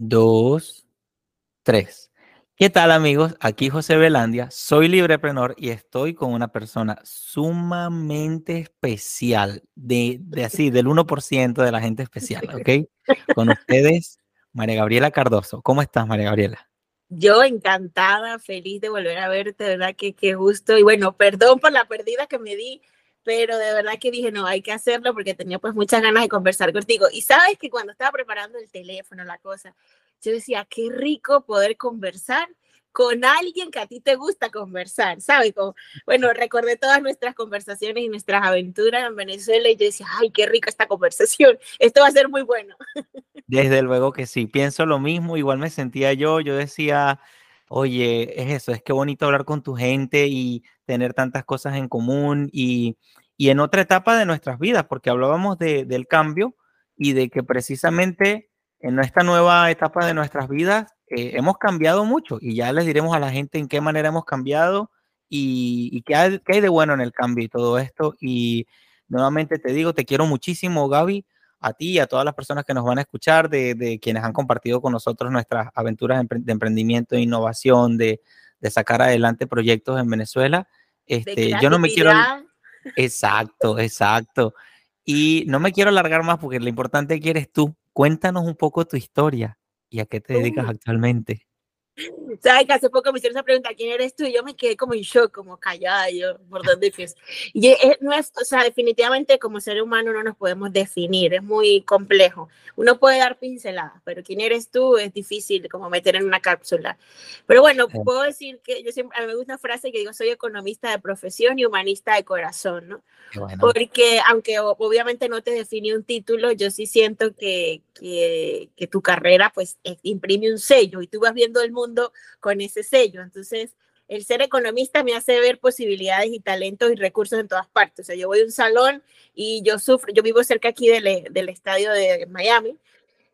dos, tres. ¿Qué tal amigos? Aquí José Belandia, soy libreprenor y estoy con una persona sumamente especial, de, de así, del 1% de la gente especial, ¿ok? Con ustedes, María Gabriela Cardoso. ¿Cómo estás, María Gabriela? Yo encantada, feliz de volver a verte, ¿verdad? Que qué gusto. Y bueno, perdón por la pérdida que me di, pero de verdad que dije, no, hay que hacerlo porque tenía pues muchas ganas de conversar contigo. Y sabes que cuando estaba preparando el teléfono, la cosa, yo decía, qué rico poder conversar con alguien que a ti te gusta conversar, ¿sabes? Como, bueno, recordé todas nuestras conversaciones y nuestras aventuras en Venezuela y yo decía, ay, qué rica esta conversación, esto va a ser muy bueno. Desde luego que sí, pienso lo mismo, igual me sentía yo, yo decía, oye, es eso, es que bonito hablar con tu gente y tener tantas cosas en común y, y en otra etapa de nuestras vidas, porque hablábamos de, del cambio y de que precisamente en esta nueva etapa de nuestras vidas eh, hemos cambiado mucho y ya les diremos a la gente en qué manera hemos cambiado y, y qué, hay, qué, hay, de bueno en el cambio y todo esto. Y nuevamente te digo, te quiero muchísimo, Gaby, a ti y a todas las personas que nos van a escuchar, de, de quienes han compartido con nosotros nuestras aventuras de emprendimiento e innovación, de, de sacar adelante proyectos en Venezuela. Este, yo no me quiero... Exacto, exacto. Y no me quiero alargar más porque lo importante que eres tú, Cuéntanos un poco tu historia y a qué te dedicas actualmente. Sabes que hace poco me hicieron esa pregunta, ¿quién eres tú? Y yo me quedé como en shock, como callada, yo, ¿por dónde empieza? Y es, no es, o sea, definitivamente como ser humano no nos podemos definir, es muy complejo. Uno puede dar pinceladas, pero ¿quién eres tú? Es difícil como meter en una cápsula. Pero bueno, puedo decir que yo siempre, a mí me gusta una frase que digo, soy economista de profesión y humanista de corazón, ¿no? Bueno. Porque aunque obviamente no te define un título, yo sí siento que, que, que tu carrera pues imprime un sello y tú vas viendo el mundo con ese sello. Entonces, el ser economista me hace ver posibilidades y talentos y recursos en todas partes. O sea, yo voy a un salón y yo sufro, yo vivo cerca aquí del, del estadio de Miami,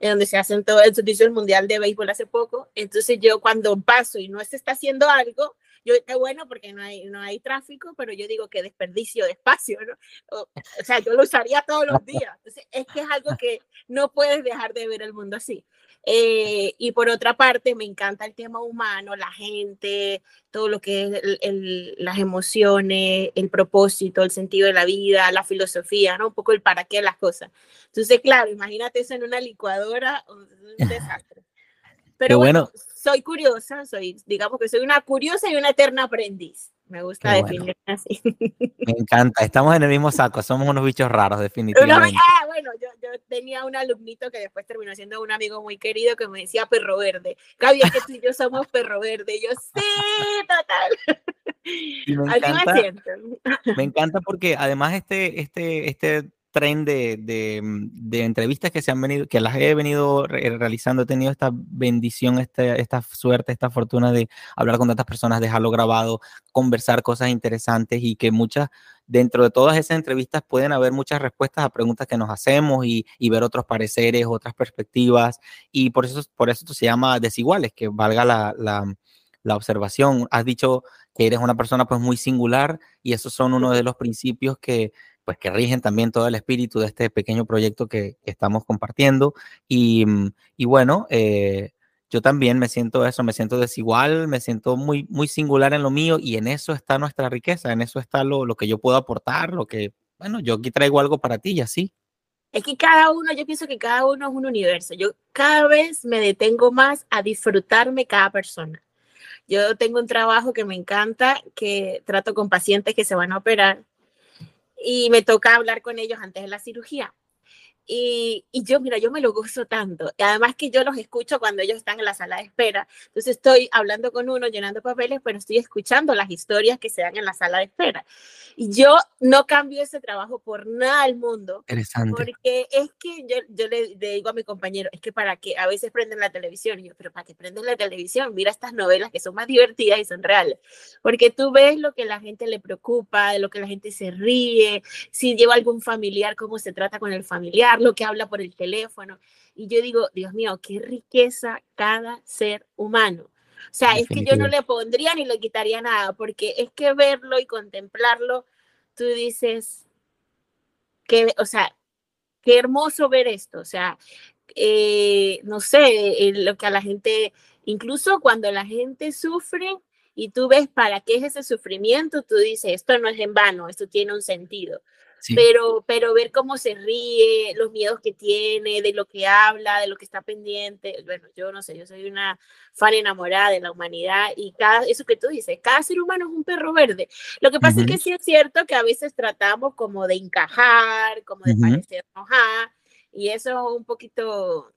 en donde se hacen todo el servicio mundial de béisbol hace poco. Entonces yo cuando paso y no se está haciendo algo, yo qué bueno porque no hay, no hay tráfico, pero yo digo que desperdicio de espacio, ¿no? O, o sea, yo lo usaría todos los días. Entonces es que es algo que no puedes dejar de ver el mundo así. Eh, y por otra parte, me encanta el tema humano, la gente, todo lo que es el, el, las emociones, el propósito, el sentido de la vida, la filosofía, ¿no? Un poco el para qué las cosas. Entonces, claro, imagínate eso en una licuadora, un desastre. Pero bueno, bueno, soy curiosa, soy, digamos que soy una curiosa y una eterna aprendiz. Me gusta Qué definirme bueno. así. Me encanta, estamos en el mismo saco, somos unos bichos raros, definitivamente. Ah, bueno, yo, yo, tenía un alumnito que después terminó siendo un amigo muy querido que me decía perro verde. Gaby, es que tú y yo somos perro verde. Y yo, sí, total. Y me encanta, me, me encanta porque además este, este, este tren de, de, de, entrevistas que se han venido, que las he venido re realizando, he tenido esta bendición, esta, esta suerte, esta fortuna de hablar con tantas personas, dejarlo grabado, conversar cosas interesantes y que muchas, dentro de todas esas entrevistas pueden haber muchas respuestas a preguntas que nos hacemos y, y ver otros pareceres, otras perspectivas y por eso, por eso esto se llama desiguales, que valga la, la, la observación. Has dicho que eres una persona pues muy singular y esos son uno de los principios que pues que rigen también todo el espíritu de este pequeño proyecto que, estamos compartiendo. Y, mm, y bueno, eh, yo también me siento eso, me siento desigual, me siento muy, muy singular en lo mío y en eso está nuestra riqueza, en eso está lo, lo que yo puedo aportar, lo que, bueno, yo aquí traigo algo para ti y así. Es que cada uno, yo pienso que cada uno es un universo. Yo cada vez me detengo más a disfrutarme cada persona. Yo tengo un trabajo que me encanta, que trato con pacientes que se van a operar y me toca hablar con ellos antes de la cirugía. Y, y, yo, mira, yo me lo gozo tanto. Y además que yo los escucho cuando ellos están en la sala de espera. Entonces estoy hablando con uno, llenando papeles, pero estoy escuchando las historias que se dan en la sala de espera. Y yo no cambio ese trabajo por nada al mundo. Interesante. Porque es que yo, yo le, le, digo a mi compañero, es que para que a veces prenden la televisión. Y yo, pero para que prenden la televisión, mira estas novelas que son más divertidas y son reales. Porque tú ves lo que la gente le preocupa, de lo que la gente se ríe, si lleva algún familiar, cómo se trata con el familiar lo que habla por el teléfono. Y yo digo, Dios mío, qué riqueza cada ser humano. O sea, es que yo no le pondría ni le quitaría nada, porque es que verlo y contemplarlo, tú dices, que, o sea, qué hermoso ver esto. O sea, eh, no sé, lo que a la gente, incluso cuando la gente sufre y tú ves para qué es ese sufrimiento, tú dices, esto no es en vano, esto tiene un sentido. Pero, pero ver cómo se ríe, los miedos que tiene, de lo que habla, de lo que está pendiente. Bueno, yo no sé, yo soy una fan enamorada de la humanidad y cada, eso que tú dices, cada ser humano es un perro verde. Lo que pasa es que sí es cierto que a veces tratamos como de encajar, como de parecer parecernos y eso es un poquito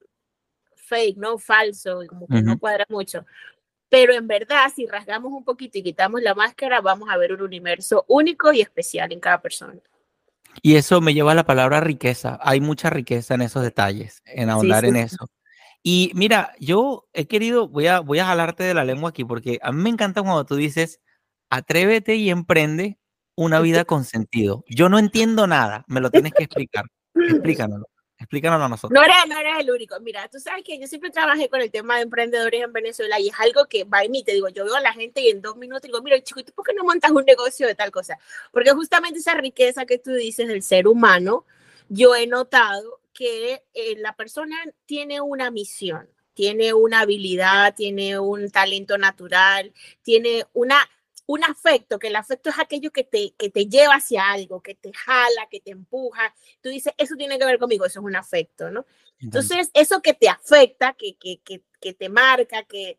fake, ¿no? Falso, como que no cuadra mucho. Pero en verdad, si rasgamos un poquito y quitamos la máscara, vamos a ver un universo único y especial en cada persona. Y eso me lleva a la palabra riqueza. Hay mucha riqueza en esos detalles, en ahondar en eso. Y mira, yo he querido, voy a, voy a jalarte de la lengua aquí, porque a mí me encanta cuando tú dices, atrévete y emprende una vida con sentido. Yo no entiendo nada, me lo tienes que explicar. Explícanoslo. Explícanos a nosotros. No eres, no eres el único. Mira, tú sabes que yo siempre trabajé con el tema de emprendedores en Venezuela y es algo que va en mí. Te digo, yo veo a la gente y en dos minutos digo, mira, chico, ¿tú por qué no montas un negocio de tal cosa? Porque justamente esa riqueza que tú dices del ser humano, yo he notado que eh, la persona tiene una misión, tiene una habilidad, tiene un talento natural, tiene una un afecto, que el afecto es aquello que te, que te lleva hacia algo, que te jala, que te empuja. Tú dices, eso tiene que ver conmigo, eso es un afecto, ¿no? Entonces, eso que te afecta, que, que, que, que te marca, que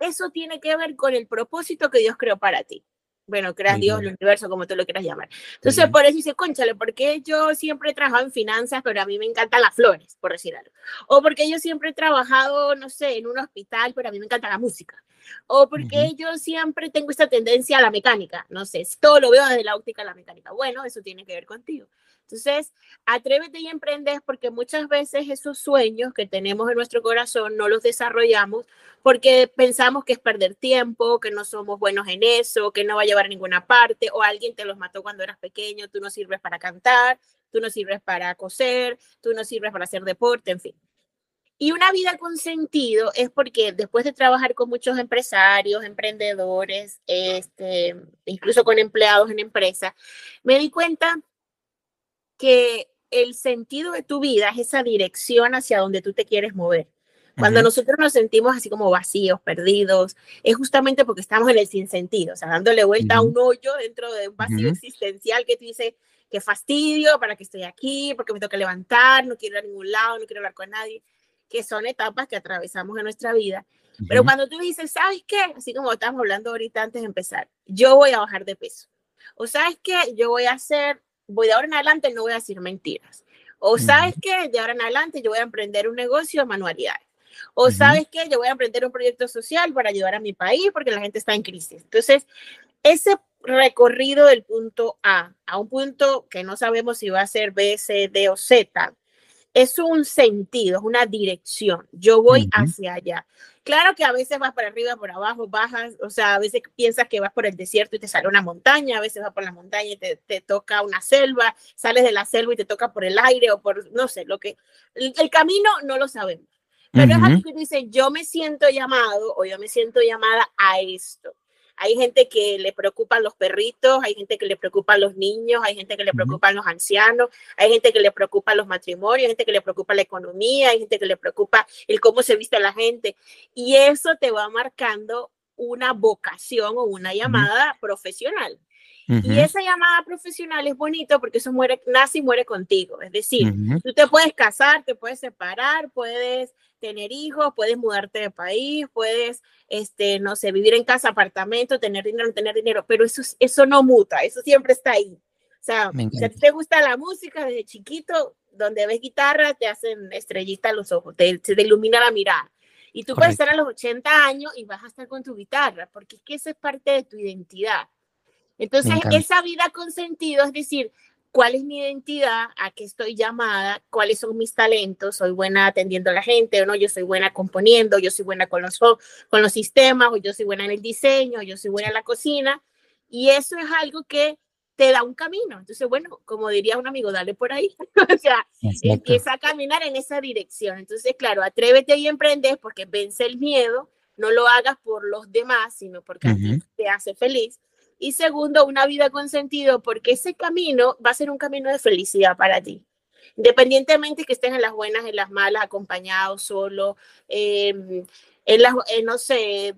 eso tiene que ver con el propósito que Dios creó para ti bueno, creas Dios, el universo, como tú lo quieras llamar. Entonces, por eso dice, conchale, porque yo siempre he trabajado en finanzas, pero a mí me encantan las flores, por decir algo. O porque yo siempre he trabajado, no sé, en un hospital, pero a mí me encanta la música. O porque yo siempre tengo esta tendencia a la mecánica, no sé, todo lo veo desde la óptica a la mecánica. Bueno, eso tiene que ver contigo. Entonces, atrévete y emprendes porque muchas veces esos sueños que tenemos en nuestro corazón no los desarrollamos porque pensamos que es perder tiempo, que no somos buenos en eso, que no va a llevar a ninguna parte, o alguien te los mató cuando eras pequeño, tú no sirves para cantar, tú no sirves para coser, tú no sirves para hacer deporte, en fin. Y una vida con sentido es porque después de trabajar con muchos empresarios, emprendedores, este, incluso con empleados en empresas, me di cuenta que el sentido de tu vida es esa dirección hacia donde tú te quieres mover. Cuando nosotros nos sentimos así como vacíos, perdidos, es justamente porque estamos en el sinsentido, o sea, dándole vuelta a un hoyo dentro de un vacío existencial que te dice, qué fastidio, para que estoy aquí, porque me toca levantar, no quiero ir a ningún lado, no quiero hablar con nadie, que son etapas que atravesamos en nuestra vida. Pero cuando tú dices, ¿sabes qué? Así como estábamos hablando ahorita antes de empezar, yo voy a bajar de peso. O sabes qué, yo voy a hacer voy de ahora en adelante no voy a decir mentiras. O sabes que de ahora en adelante yo voy a emprender un negocio de manualidades. O sabes que yo voy a emprender un proyecto social para ayudar a mi país porque la gente está en crisis. Entonces, ese recorrido del punto A a un punto que no sabemos si va a ser B, C, D o Z, es un sentido, es una dirección. Yo voy hacia allá. Claro que a veces vas para arriba, por abajo, bajas, o sea, a veces piensas que vas por el desierto y te sale una montaña, a veces vas por la montaña y te, te toca una selva, sales de la selva y te toca por el aire o por, no sé, lo que, el, camino no lo sabemos. Pero es algo que dice, yo me siento llamado o yo me siento llamada a esto. Hay gente que le preocupan los perritos, hay gente que le preocupan los niños, hay gente que le preocupan los ancianos, hay gente que le preocupa los matrimonios, hay gente que le preocupa la economía, hay gente que le preocupa el cómo se viste la gente. Y eso te va marcando una vocación o una llamada profesional. Y esa llamada profesional es bonito porque eso muere, nace y muere contigo. Es decir, tú te puedes casar, te puedes separar, puedes tener hijos, puedes mudarte de país, puedes, este, no sé, vivir en casa, apartamento, tener dinero, no tener dinero, pero eso, eso no muta, eso siempre está ahí. O sea, si a ti te gusta la música desde chiquito, donde ves guitarra, te hacen estrellita los ojos, te, se te ilumina la mirada. Y tú puedes estar a los 80 años y vas a estar con tu guitarra, porque es que esa es parte de tu identidad. Entonces, esa vida con sentido, es decir, cuál es mi identidad, a qué estoy llamada, cuáles son mis talentos, soy buena atendiendo a la gente o no, yo soy buena componiendo, yo soy buena con los, con los sistemas, o yo soy buena en el diseño, yo soy buena en la cocina. Y eso es algo que te da un camino. Entonces, bueno, como diría un amigo, dale por ahí. o sea, empieza a caminar en esa dirección. Entonces, claro, atrévete y emprendes porque vence el miedo. No lo hagas por los demás, sino porque a ti te hace feliz. Y segundo, una vida con sentido, porque ese camino va a ser un camino de felicidad para ti. Independientemente que estén en las buenas, en las malas, acompañados, solo, em, en las, no sé,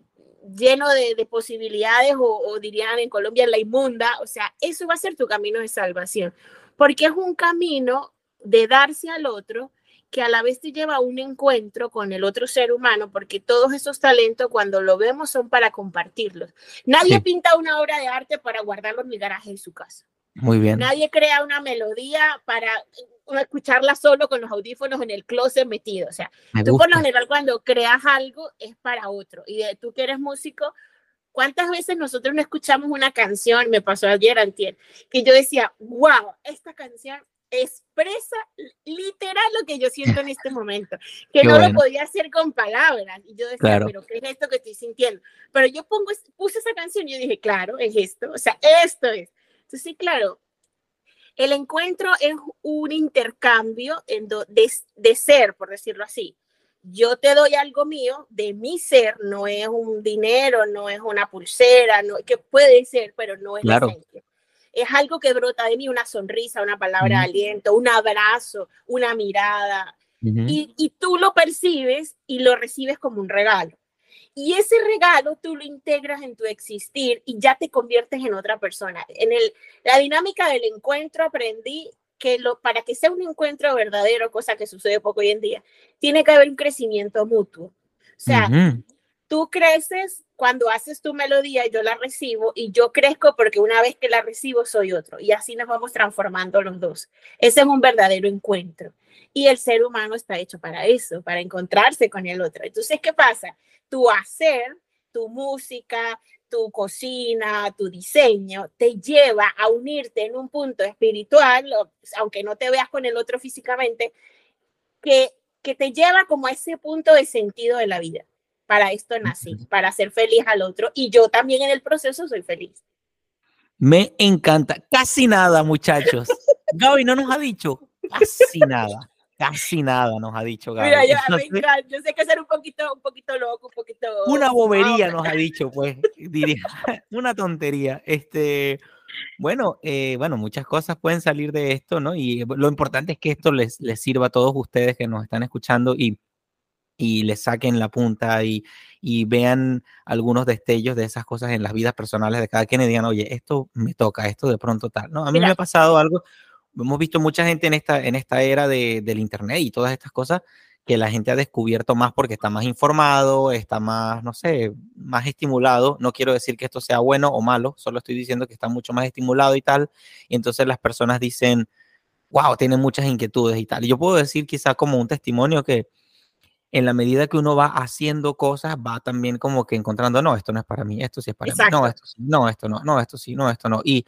lleno de, posibilidades o, o, dirían en Colombia la inmunda, o sea, eso va a ser tu camino de salvación, porque es un camino de darse al otro que a la vez te lleva a un encuentro con el otro ser humano, porque todos esos talentos cuando lo vemos son para compartirlos. Nadie pinta una obra de arte para guardarlo en mi garaje en su casa. Muy bien. Nadie crea una melodía para escucharla solo con los audífonos en el closet metido. O sea, tú por lo general cuando creas algo es para otro. Y de, tú que eres músico, ¿cuántas veces nosotros no escuchamos una canción? Me pasó ayer, antier, que yo decía, wow, esta canción expresa literal lo que yo siento en este momento, que no lo podía hacer con palabras. Y yo decía, pero ¿qué es esto que estoy sintiendo? Pero yo pongo, puse esa canción y yo dije, claro, es esto, o sea, esto es. Entonces, sí, claro, el encuentro es un intercambio en de, de ser, por decirlo así. Yo te doy algo mío de mi ser, no es un dinero, no es una pulsera, no, que puede ser, pero no es claro es algo que brota de mí, una sonrisa, una palabra de aliento, un abrazo, una mirada. y, y, tú lo percibes y lo recibes como un regalo. Y ese regalo tú lo integras en tu existir y ya te conviertes en otra persona. En el, la dinámica del encuentro aprendí que lo, para que sea un encuentro verdadero, cosa que sucede poco hoy en día, tiene que haber un crecimiento mutuo. O sea, tú creces cuando haces tu melodía, yo la recibo y yo crezco porque una vez que la recibo soy otro y así nos vamos transformando los dos. Ese es un verdadero encuentro y el ser humano está hecho para eso, para encontrarse con el otro. Entonces, ¿qué pasa? Tu hacer, tu música, tu cocina, tu diseño, te lleva a unirte en un punto espiritual, aunque no te veas con el otro físicamente, que, que te lleva como a ese punto de sentido de la vida para esto nací, para ser feliz al otro y yo también en el proceso soy feliz. Me encanta. Casi nada, muchachos. Gaby no nos ha dicho casi nada. Casi nada nos ha dicho Gaby. Mira, yo, yo sé que ser un poquito, un poquito loco, un poquito. Una bobería nos ha dicho, pues, diría. Una tontería. Este, bueno, eh, bueno, muchas cosas pueden salir de esto, ¿no? Y lo importante es que esto les, les sirva a todos ustedes que nos están escuchando y y le saquen la punta y, y, vean algunos destellos de esas cosas en las vidas personales de cada quien y digan, oye, esto me toca, esto de pronto tal. No, a mí me ha pasado algo, hemos visto mucha gente en esta, en esta era de, del Internet y todas estas cosas que la gente ha descubierto más porque está más informado, está más, no sé, más estimulado. No quiero decir que esto sea bueno o malo, solo estoy diciendo que está mucho más estimulado y tal. Y entonces las personas dicen, wow, tienen muchas inquietudes y tal. Y yo puedo decir quizá como un testimonio que en la medida que uno va haciendo cosas, va también como que encontrando, no, esto no es para mí, esto sí es para mí, no, esto sí, no, esto no, no, esto sí, no, esto no. Y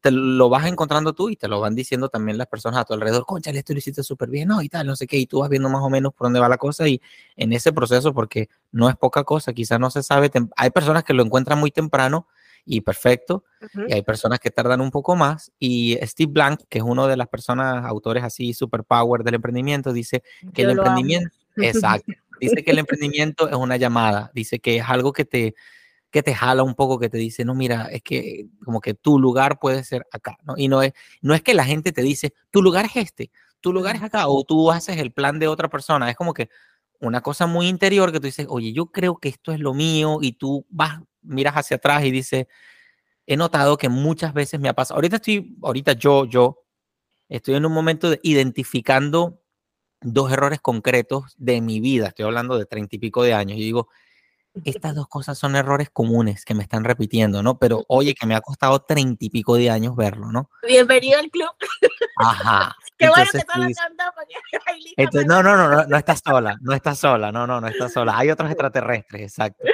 te lo vas encontrando tú y te lo van diciendo también las personas a tu alrededor, concha, esto lo hiciste súper bien, no, y tal, no sé qué, y tú vas viendo más o menos por dónde va la cosa y en ese proceso, porque no es poca cosa, quizás no se sabe, hay personas que lo encuentran muy temprano y perfecto, y hay personas que tardan un poco más, y Steve Blank, que es uno de las personas, autores así, super power del emprendimiento, dice que el emprendimiento, exacto, Dice que el emprendimiento es una llamada, dice que es algo que te, que te jala un poco, que te dice, no, mira, es que como que tu lugar puede ser acá, ¿no? Y no es, no es que la gente te dice, tu lugar es este, tu lugar es acá, o tú haces el plan de otra persona, es como que una cosa muy interior que tú dices, oye, yo creo que esto es lo mío, y tú vas, miras hacia atrás y dices, he notado que muchas veces me ha pasado, ahorita estoy, ahorita yo, yo, estoy en un momento de identificando dos errores concretos de mi vida, estoy hablando de treinta y pico de años, y digo, estas dos cosas son errores comunes que me están repitiendo, ¿no? Pero oye, que me ha costado treinta y pico de años verlo, ¿no? Bienvenido al club. Ajá. Qué bueno que todas entonces, no, no, no, no, no estás sola, no estás sola, no, no, no estás sola. Hay otros extraterrestres, exacto.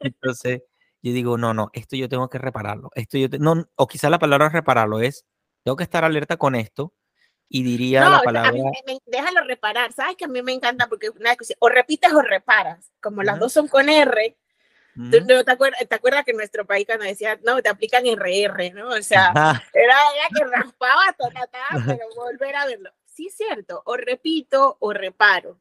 Entonces, yo digo, no, no, esto yo tengo que repararlo. Esto yo no, o quizá la palabra repararlo es, tengo que estar alerta con esto y diría la palabra. déjalo reparar, ¿sabes? Que a mí me encanta porque una cosa, o repites o reparas, como las dos son con R. te, acuerdas, que en nuestro país cuando decía, no, te aplican RR, ¿no? O sea, era, que raspaba, pero volver a verlo. Sí, es cierto, o repito o reparo.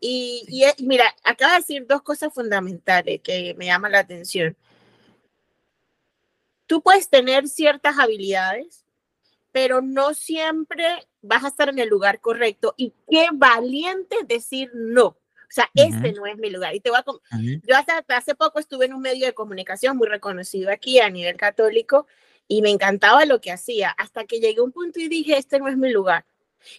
Y, y, mira, acaba de decir dos cosas fundamentales que me llaman la atención. Tú puedes tener ciertas habilidades pero no siempre vas a estar en el lugar correcto. Y qué valiente decir no. O sea, este no es mi lugar. Y te voy a Yo hasta hace poco estuve en un medio de comunicación muy reconocido aquí a nivel católico y me encantaba lo que hacía, hasta que llegué a un punto y dije, este no es mi lugar.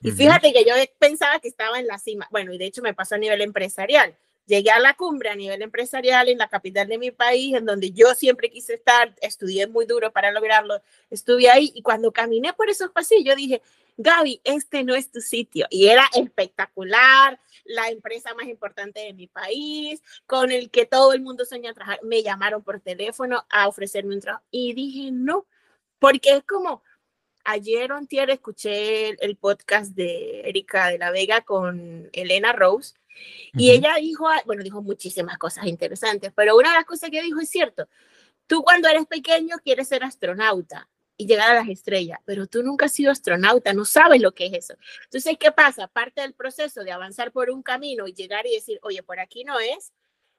Y fíjate que yo pensaba que estaba en la cima. Bueno, y de hecho me pasó a nivel empresarial. Llegué a la cumbre a nivel empresarial en la capital de mi país, en donde yo siempre quise estar, estudié muy duro para lograrlo, estuve ahí y cuando caminé por esos pasillos dije, Gaby, este no es tu sitio. Y era espectacular, la empresa más importante de mi país, con el que todo el mundo sueña trabajar. Me llamaron por teléfono a ofrecerme un trabajo y dije, no, porque es como, ayer o escuché el, podcast de Erika de la Vega con Elena Rose y ella dijo, bueno, dijo muchísimas cosas interesantes, pero una de las cosas que dijo es cierto. Tú cuando eres pequeño quieres ser astronauta y llegar a las estrellas, pero tú nunca has sido astronauta, no sabes lo que es eso. Entonces, ¿qué pasa? Parte del proceso de avanzar por un camino y llegar y decir, oye, por aquí no es,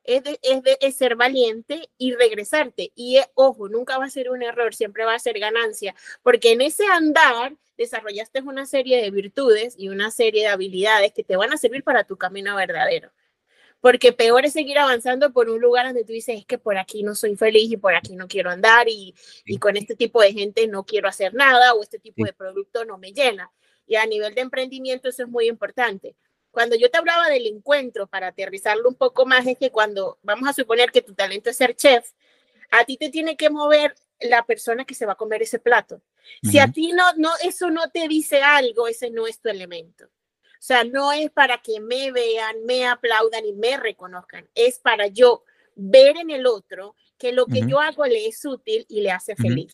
es de, ser valiente y regresarte. Y eh, ojo, nunca va a ser un error, siempre va a ser ganancia, porque en ese andar desarrollaste una serie de virtudes y una serie de habilidades que te van a servir para tu camino verdadero. Porque peor es seguir avanzando por un lugar donde tú dices, es que por aquí no soy feliz y por aquí no quiero andar y, y con este tipo de gente no quiero hacer nada o este tipo de producto no me llena. Y a nivel de emprendimiento eso es muy importante cuando yo te hablaba del encuentro, para aterrizarlo un poco más, es que cuando vamos a suponer que tu talento es ser chef, a ti te tiene que mover la persona que se va a comer ese plato. Si a ti no, no, eso no te dice algo, ese no es tu elemento. O sea, no es para que me vean, me aplaudan y me reconozcan, es para yo ver en el otro que lo que yo hago le es útil y le hace feliz.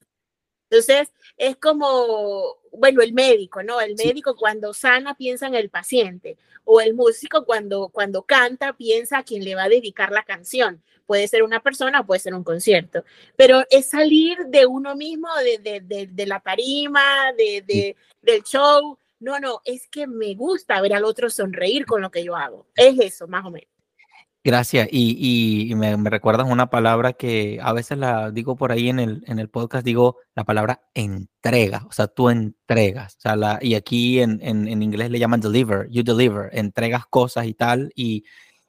Entonces, es como, bueno, el médico, ¿no? El médico cuando sana piensa en el paciente, o el músico cuando, cuando canta piensa a quien le va a dedicar la canción. Puede ser una persona, puede ser un concierto, pero es salir de uno mismo, de, de, de, la tarima, de, del show. No, no, es que me gusta ver al otro sonreír con lo que yo hago. Es eso, más o menos. Gracias. Y, me, recuerdas una palabra que a veces la digo por ahí en el, en el podcast, digo la palabra entrega, o sea, tú entregas. O sea, y aquí en, en, inglés le llaman deliver, you deliver, entregas cosas y tal, y,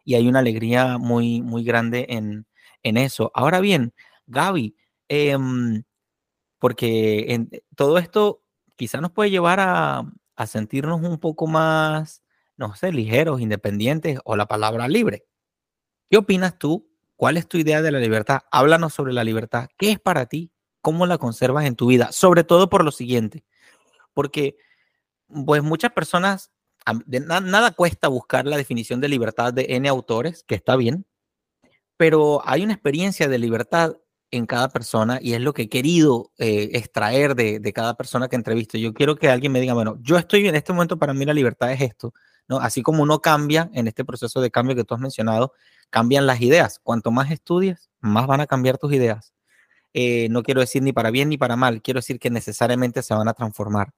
hay una alegría muy, muy grande en, eso. Ahora bien, Gaby, em, porque en, todo esto quizá nos puede llevar a, a sentirnos un poco más, no sé, ligeros, independientes o la palabra libre. ¿Qué opinas tú? ¿Cuál es tu idea de la libertad? Háblanos sobre la libertad. ¿Qué es para ti? ¿Cómo la conservas en tu vida? Sobre todo por lo siguiente, porque pues muchas personas, nada cuesta buscar la definición de libertad de N autores, que está bien, pero hay una experiencia de libertad en cada persona y es lo que he querido eh, extraer de, de, cada persona que entrevisto. Yo quiero que alguien me diga, bueno, yo estoy en este momento, para mí la libertad es esto, ¿no? Así como uno cambia en este proceso de cambio que tú has mencionado, cambian las ideas. Cuanto más estudias, más van a cambiar tus ideas. Eh, no quiero decir ni para bien ni para mal, quiero decir que necesariamente se van a transformar.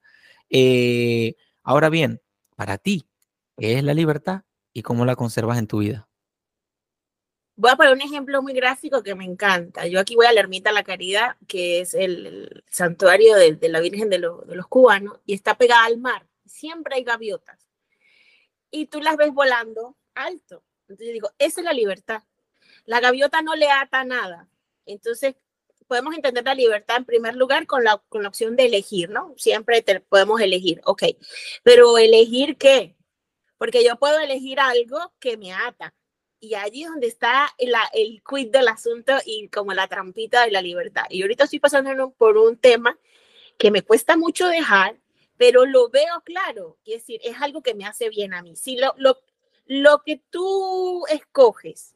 Eh, ahora bien, para ti, ¿qué es la libertad y cómo la conservas en tu vida? Voy a poner un ejemplo muy gráfico que me encanta. Yo aquí voy a la Ermita La Caridad, que es el, santuario de, la Virgen de, de los cubanos, y está pegada al mar. Siempre hay gaviotas. Y tú las ves volando alto. Entonces digo, esa es la libertad. La gaviota no le ata nada. Entonces podemos entender la libertad en primer lugar con la, con la opción de elegir, ¿no? Siempre podemos elegir, ok. Pero elegir qué? Porque yo puedo elegir algo que me ata. Y allí es donde está la, el quid del asunto y como la trampita de la libertad. Y ahorita estoy pasando por un tema que me cuesta mucho dejar, pero lo veo claro. Es decir, es algo que me hace bien a mí. Si lo, lo, lo que tú escoges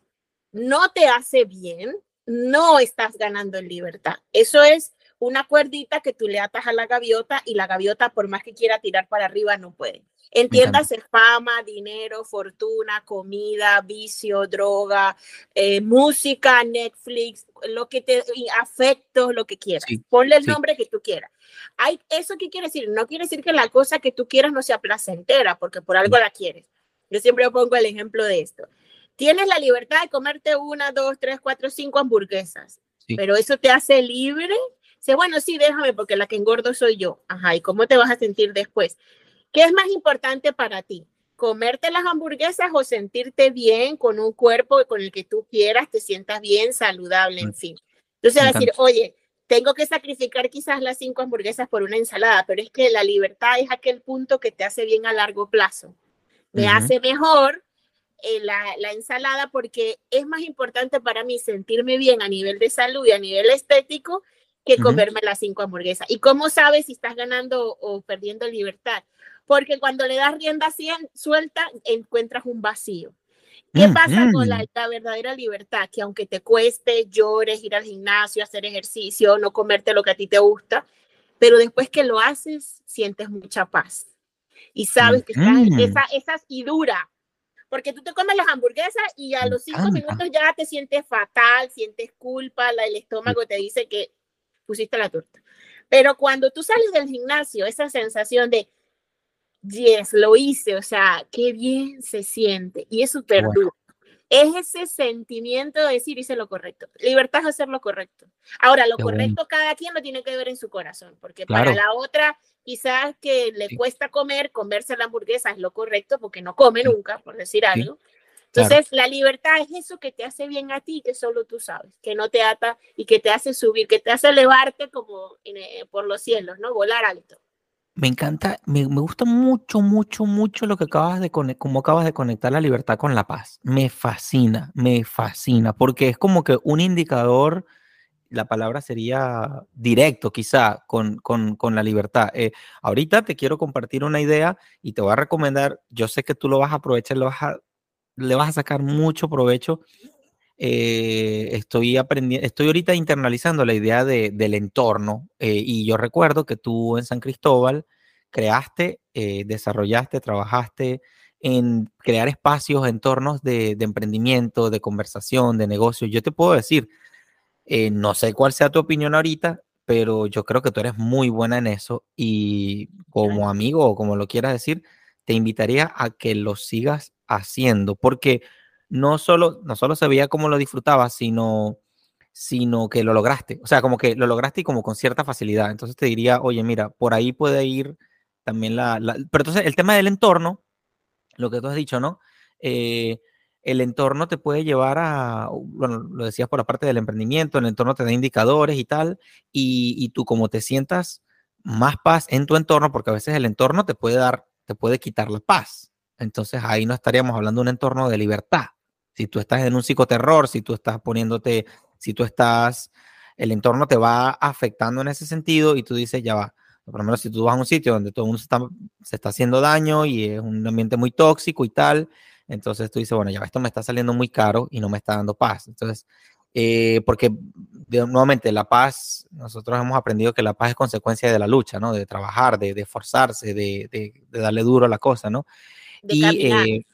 no te hace bien, no estás ganando en libertad. Eso es una cuerdita que tú le atas a la gaviota y la gaviota, por más que quiera tirar para arriba, no puede. Entiéndase fama, dinero, fortuna, comida, vicio, droga, eh, música, Netflix, lo que te afecto, lo que quieras. Ponle el nombre que tú quieras. Hay, ¿Eso qué quiere decir? No quiere decir que la cosa que tú quieras no sea placentera, porque por algo la quieres. Yo siempre pongo el ejemplo de esto. Tienes la libertad de comerte una, dos, tres, cuatro, cinco hamburguesas, pero eso te hace libre Dice, bueno, sí, déjame porque la que engordo soy yo. Ajá, ¿y cómo te vas a sentir después? ¿Qué es más importante para ti? ¿Comerte las hamburguesas o sentirte bien con un cuerpo con el que tú quieras, te sientas bien, saludable, en mm. fin? Entonces, a decir, oye, tengo que sacrificar quizás las cinco hamburguesas por una ensalada, pero es que la libertad es aquel punto que te hace bien a largo plazo. Me hace mejor eh, la, la, ensalada porque es más importante para mí sentirme bien a nivel de salud y a nivel estético que comerme las cinco hamburguesas. ¿Y cómo sabes si estás ganando o perdiendo libertad? Porque cuando le das rienda suelta, encuentras un vacío. ¿Qué pasa con la, verdadera libertad? Que aunque te cueste, llores, ir al gimnasio, hacer ejercicio, no comerte lo que a ti te gusta, pero después que lo haces, sientes mucha paz. Y sabes que esa, esa y dura. Porque tú te comes las hamburguesas y a los cinco minutos ya te sientes fatal, sientes culpa, el estómago te dice que pusiste la torta. Pero cuando tú sales del gimnasio, esa sensación de, yes, lo hice, o sea, qué bien se siente y es súper duro. Es ese sentimiento de decir hice lo correcto. Libertad es hacer lo correcto. Ahora, lo correcto cada quien lo tiene que ver en su corazón, porque para la otra, quizás que le cuesta comer, comerse la hamburguesa es lo correcto, porque no come nunca, por decir algo. Entonces, la libertad es eso que te hace bien a ti, que solo tú sabes, que no te ata y que te hace subir, que te hace elevarte como eh, por los cielos, ¿no? Volar alto. Me encanta, me, gusta mucho, mucho, mucho lo que acabas de como acabas de conectar la libertad con la paz. Me fascina, me fascina, porque es como que un indicador, la palabra sería directo quizá con, con, con la libertad. Eh, ahorita te quiero compartir una idea y te voy a recomendar, yo sé que tú lo vas a aprovechar, lo vas a, le vas a sacar mucho provecho. Eh, estoy aprendiendo, estoy ahorita internalizando la idea de, del entorno eh, y yo recuerdo que tú en San Cristóbal creaste, eh, desarrollaste, trabajaste en crear espacios, entornos de, de, emprendimiento, de conversación, de negocio. Yo te puedo decir, no sé cuál sea tu opinión ahorita, pero yo creo que tú eres muy buena en eso y como amigo o como lo quieras decir, te invitaría a que lo sigas haciendo, porque no solo, no solo se veía cómo lo disfrutabas, sino, sino que lo lograste. O sea, como que lo lograste y como con cierta facilidad. Entonces te diría, oye, mira, por ahí puede ir también la... Pero entonces el tema del entorno, lo que tú has dicho, ¿no? Eh, el entorno te puede llevar a, bueno, lo decías por la parte del emprendimiento, el entorno te da indicadores y tal, y, y tú como te sientas más paz en tu entorno, porque a veces el entorno te puede dar, te puede quitar la paz. Entonces ahí no estaríamos hablando de un entorno de libertad. Si tú estás en un psicoterror, si tú estás poniéndote, si tú estás, el entorno te va afectando en ese sentido y tú dices, ya va. Por lo menos si tú vas a un sitio donde todo el mundo se está, se está haciendo daño y es un ambiente muy tóxico y tal, entonces tú dices, bueno, ya esto me está saliendo muy caro y no me está dando paz. Entonces, eh, porque nuevamente la paz, nosotros hemos aprendido que la paz es consecuencia de la lucha, ¿no? De trabajar, de, de de, de, de, darle duro a la cosa, ¿no? Y, eh,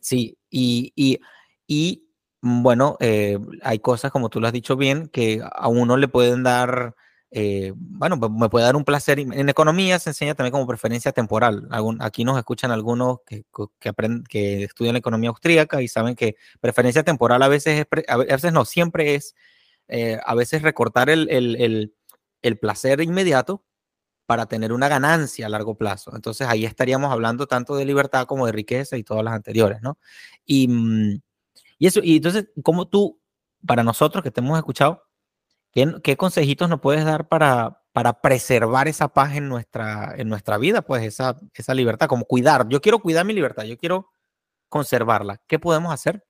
sí, y, y y mm, bueno, eh, hay cosas, como tú lo has dicho bien, que a uno le pueden dar, eh, bueno, me puede dar un placer. En economía se enseña también como preferencia temporal. aquí nos escuchan algunos que, que, aprenden, que estudian la economía austríaca y saben que preferencia temporal a veces, es, a veces no, siempre es, eh, a veces recortar el, el, el placer inmediato para tener una ganancia a largo plazo. Entonces ahí estaríamos hablando tanto de libertad como de riqueza y todas las anteriores, ¿no? Y, mm, y eso, y entonces, ¿cómo tú, para nosotros que te hemos escuchado, qué, qué consejitos nos puedes dar para, para preservar esa paz en nuestra, en nuestra vida, pues esa, esa libertad, como cuidar. Yo quiero cuidar mi libertad, yo quiero conservarla. ¿Qué podemos hacer?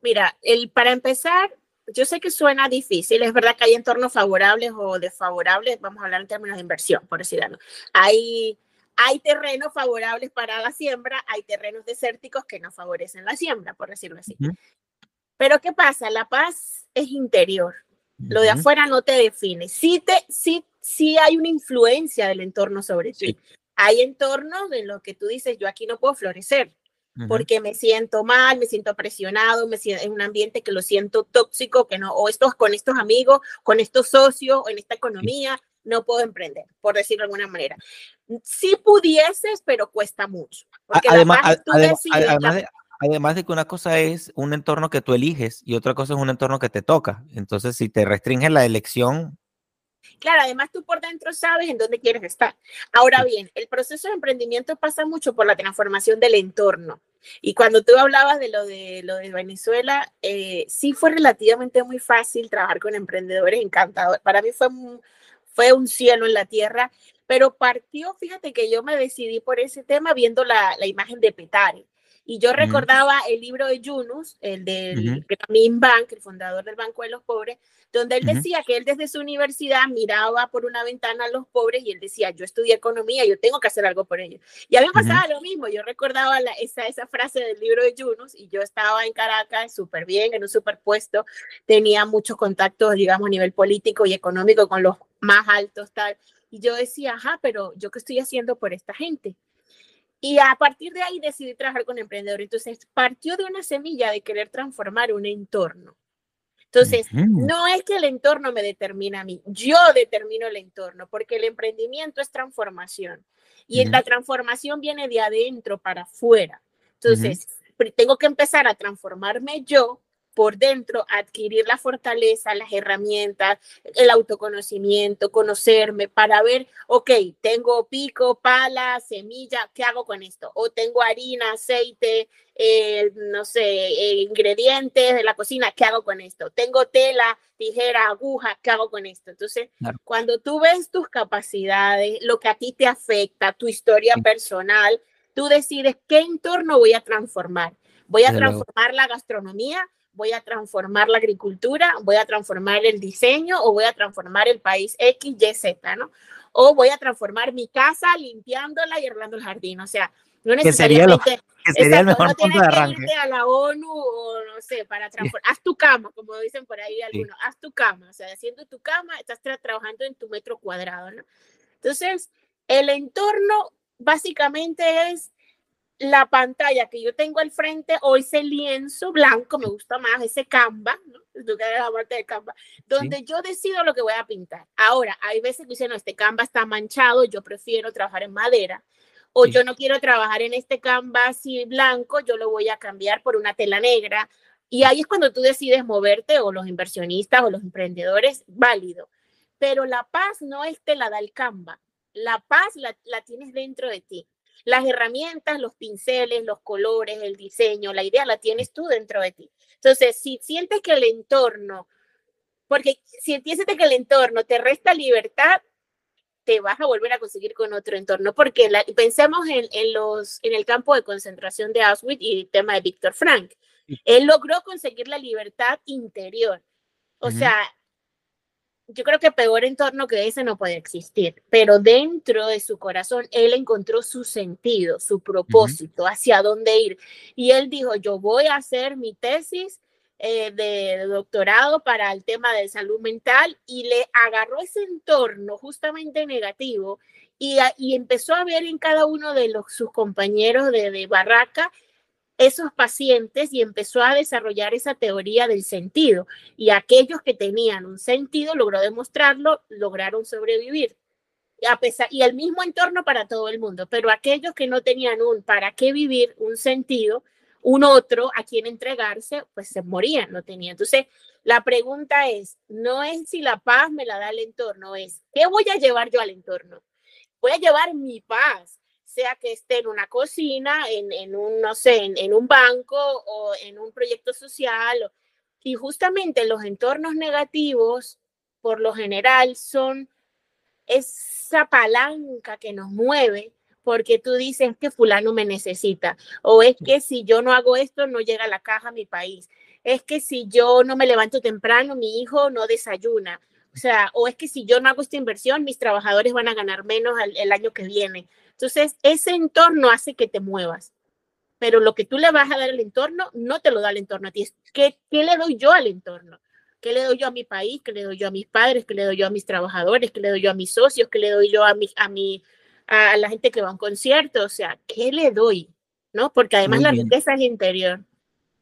Mira, el, para empezar, yo sé que suena difícil, es verdad que hay entornos favorables o desfavorables, vamos a hablar en términos de inversión, por decirlo. Hay hay terrenos favorables para la siembra, hay terrenos desérticos que no favorecen la siembra, por decirlo así. Pero ¿qué pasa? La paz es interior. Lo de afuera no te define. Sí, te, sí, sí hay una influencia del entorno sobre ti. Hay entornos en los que tú dices, yo aquí no puedo florecer porque me siento mal, me siento presionado, me siento en un ambiente que lo siento tóxico, que no, o estos con estos amigos, con estos socios, en esta economía, no puedo emprender, por decirlo de alguna manera. Sí pudieses, pero cuesta mucho. Además, además, de, que una cosa es un entorno que tú eliges y otra cosa es un entorno que te toca. Entonces, si te restringe la elección, Claro, además tú por dentro sabes en dónde quieres estar. Ahora bien, el proceso de emprendimiento pasa mucho por la transformación del entorno. Y cuando tú hablabas de lo de, lo de Venezuela, eh, sí fue relativamente muy fácil trabajar con emprendedores encantadores. Para mí fue, fue un cielo en la tierra, pero partió, fíjate que yo me decidí por ese tema viendo la, la imagen de Petare. Y yo recordaba el libro de Yunus, el del uh Bank, el fundador del Banco de los Pobres, donde él decía que él desde su universidad miraba por una ventana a los pobres y él decía, yo estudié economía, yo tengo que hacer algo por ellos. Y a mí me pasaba lo mismo, yo recordaba esa, esa frase del libro de Yunus y yo estaba en Caracas súper bien, en un superpuesto, tenía muchos contactos, digamos, a nivel político y económico con los más altos, tal. Y yo decía, ajá, pero yo qué estoy haciendo por esta gente. Y a partir de ahí decidí trabajar con emprendedores. Entonces, partió de una semilla de querer transformar un entorno. Entonces, no es que el entorno me determina a mí, yo determino el entorno, porque el emprendimiento es transformación y la transformación viene de adentro para afuera. Entonces, tengo que empezar a transformarme yo por dentro, adquirir la fortaleza, las herramientas, el autoconocimiento, conocerme para ver, ok, tengo pico, pala, semilla, ¿qué hago con esto? O tengo harina, aceite, eh, no sé, eh, ingredientes de la cocina, ¿qué hago con esto? Tengo tela, tijera, aguja, ¿qué hago con esto? Entonces, cuando tú ves tus capacidades, lo que a ti te afecta, tu historia personal, tú decides qué entorno voy a transformar. Voy a transformar la gastronomía, voy a transformar la agricultura, voy a transformar el diseño o voy a transformar el país X, Y, Z, ¿no? O voy a transformar mi casa limpiándola y arreglando el jardín. O sea, no necesariamente. Que sería, el mejor no punto de arranque. Que irte a la ONU o no sé, para transformar. Haz tu cama, como dicen por ahí algunos. Haz tu cama. O sea, haciendo tu cama, estás trabajando en tu metro cuadrado, ¿no? Entonces, el entorno básicamente es la pantalla que yo tengo al frente o ese lienzo blanco, me gusta más, ese Canva, ¿no? la parte de Canva, donde yo decido lo que voy a pintar. Ahora, hay veces que dicen, no, este Canva está manchado, yo prefiero trabajar en madera, o yo no quiero trabajar en este Canva así blanco, yo lo voy a cambiar por una tela negra. Y ahí es cuando tú decides moverte, o los inversionistas o los emprendedores, válido. Pero la paz no es te la da el Canva, la paz la, la tienes dentro de ti. Las herramientas, los pinceles, los colores, el diseño, la idea la tienes tú dentro de ti. Entonces, si sientes que el entorno, porque si sientes que el entorno te resta libertad, te vas a volver a conseguir con otro entorno, porque pensemos en, en, los, en el campo de concentración de Auschwitz y el tema de Víctor Frank. Él logró conseguir la libertad interior. O sea, yo creo que peor entorno que ese no puede existir, pero dentro de su corazón él encontró su sentido, su propósito, hacia dónde ir. Y él dijo, yo voy a hacer mi tesis eh, de doctorado para el tema de salud mental y le agarró ese entorno justamente negativo y, y empezó a ver en cada uno de los, sus compañeros de, de barraca esos pacientes y empezó a desarrollar esa teoría del sentido. Y aquellos que tenían un sentido, logró demostrarlo, lograron sobrevivir. A pesar, y el mismo entorno para todo el mundo, pero aquellos que no tenían un para qué vivir, un sentido, un otro a quien entregarse, pues se morían, no tenían. Entonces, la pregunta es, no es si la paz me la da el entorno, es, ¿qué voy a llevar yo al entorno? Voy a llevar mi paz, sea que esté en una cocina, en, en un, no sé, en, un banco o en un proyecto social. y justamente los entornos negativos, por lo general, son esa palanca que nos mueve porque tú dices que fulano me necesita, o es que si yo no hago esto, no llega la caja a mi país, es que si yo no me levanto temprano, mi hijo no desayuna, o sea, o es que si yo no hago esta inversión, mis trabajadores van a ganar menos el año que viene. Entonces, ese entorno hace que te muevas, pero lo que tú le vas a dar al entorno no te lo da el entorno a ti. ¿Qué, qué le doy yo al entorno? ¿Qué le doy yo a mi país? ¿Qué le doy yo a mis padres? ¿Qué le doy yo a mis trabajadores? ¿Qué le doy yo a mis socios? ¿Qué le doy yo a mi, a mi, a la gente que va a un concierto? O sea, ¿qué le doy? ¿No? Porque además la riqueza es interior.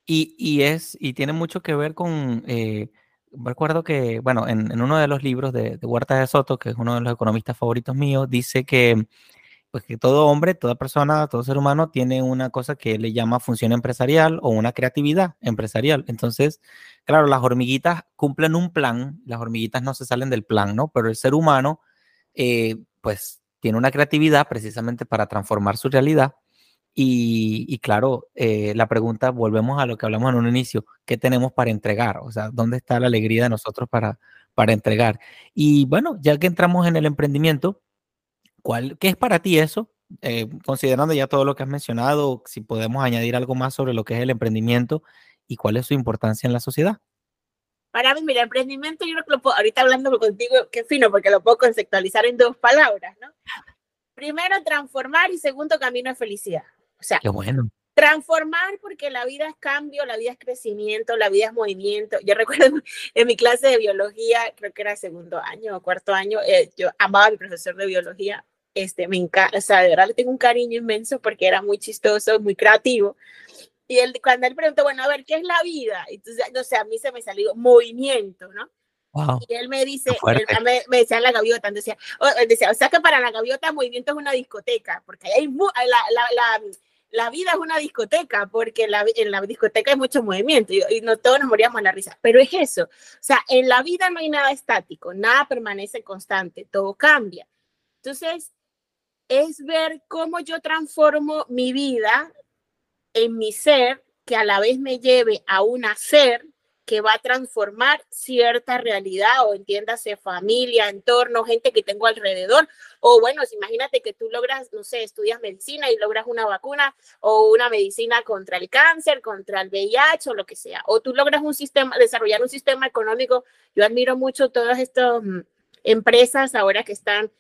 Y, y, es, y tiene mucho que ver con, eh, recuerdo que, bueno, en, en, uno de los libros de, de Huerta de Soto, que es uno de los economistas favoritos míos, dice que pues que todo hombre, toda persona, todo ser humano tiene una cosa que le llama función empresarial o una creatividad empresarial. Entonces, claro, las hormiguitas cumplen un plan, las hormiguitas no se salen del plan, ¿no? Pero el ser humano, eh, pues, tiene una creatividad precisamente para transformar su realidad. Y, claro, eh, la pregunta, volvemos a lo que hablamos en un inicio, ¿qué tenemos para entregar? O sea, ¿dónde está la alegría de nosotros para, para entregar? Y bueno, ya que entramos en el emprendimiento, ¿Qué es para ti eso? Eh, considerando ya todo lo que has mencionado, si podemos añadir algo más sobre lo que es el emprendimiento y cuál es su importancia en la sociedad. Para mí, mira, emprendimiento, yo creo que lo puedo, ahorita hablando contigo, qué fino, porque lo puedo conceptualizar en dos palabras, ¿no? Primero, transformar y segundo, camino de felicidad. O sea, qué bueno. Transformar porque la vida es cambio, la vida es crecimiento, la vida es movimiento. Yo recuerdo en mi clase de biología, creo que era segundo año o cuarto año, eh, yo amaba a mi profesor de biología este, me encanta, o sea, de verdad le tengo un cariño inmenso porque era muy chistoso, muy creativo. Y él, cuando él preguntó, bueno, a ver, ¿qué es la vida? Entonces, no sé, a mí se me salió movimiento, ¿no? Y él me dice, me, me, decía la gaviota, decía, o, decía, o sea que para la gaviota movimiento es una discoteca, porque hay la, la, la, la, vida es una discoteca, porque la, en la discoteca hay mucho movimiento y, y, no todos nos moríamos la risa, pero es eso, o sea, en la vida no hay nada estático, nada permanece constante, todo cambia. Entonces, es ver cómo yo transformo mi vida en mi ser, que a la vez me lleve a un hacer que va a transformar cierta realidad o entiéndase familia, entorno, gente que tengo alrededor. O bueno, imagínate que tú logras, no sé, estudias medicina y logras una vacuna o una medicina contra el cáncer, contra el VIH o lo que sea. O tú logras un sistema, desarrollar un sistema económico. Yo admiro mucho todas estas mm, empresas ahora que están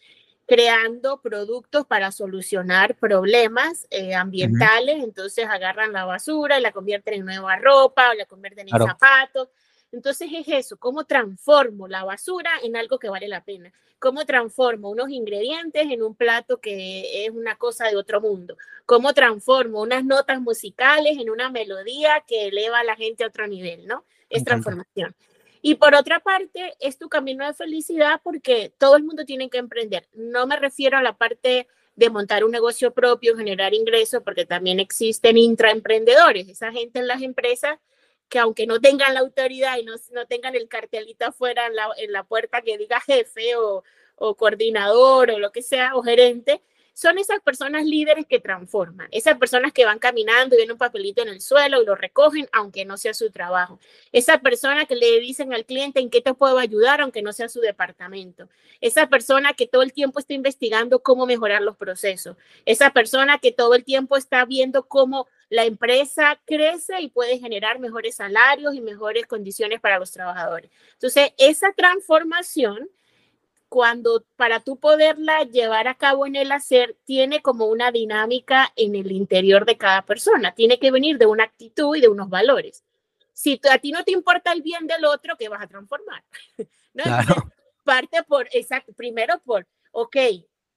creando productos para solucionar problemas eh, ambientales, entonces agarran la basura y la convierten en nueva ropa o la convierten en zapatos. Entonces es eso, cómo transformo la basura en algo que vale la pena, cómo transformo unos ingredientes en un plato que es una cosa de otro mundo, cómo transformo unas notas musicales en una melodía que eleva a la gente a otro nivel, ¿no? Es transformación. Y por otra parte, es tu camino de felicidad porque todo el mundo tiene que emprender. No me refiero a la parte de montar un negocio propio, generar ingresos, porque también existen intraemprendedores, esa gente en las empresas que aunque no tengan la autoridad y no, no tengan el cartelito afuera en la, en la puerta que diga jefe o, o coordinador o lo que sea, o gerente, son esas personas líderes que transforman, esas personas que van caminando y ven un papelito en el suelo y lo recogen, aunque no sea su trabajo. Esa persona que le dicen al cliente en qué te puedo ayudar, aunque no sea su departamento. Esa persona que todo el tiempo está investigando cómo mejorar los procesos. Esa persona que todo el tiempo está viendo cómo la empresa crece y puede generar mejores salarios y mejores condiciones para los trabajadores. Entonces, esa transformación cuando para tú poderla llevar a cabo en el hacer, tiene como una dinámica en el interior de cada persona, tiene que venir de una actitud y de unos valores. Si a ti no te importa el bien del otro, ¿qué vas a transformar? ¿No? parte por, exacto, primero por, ok,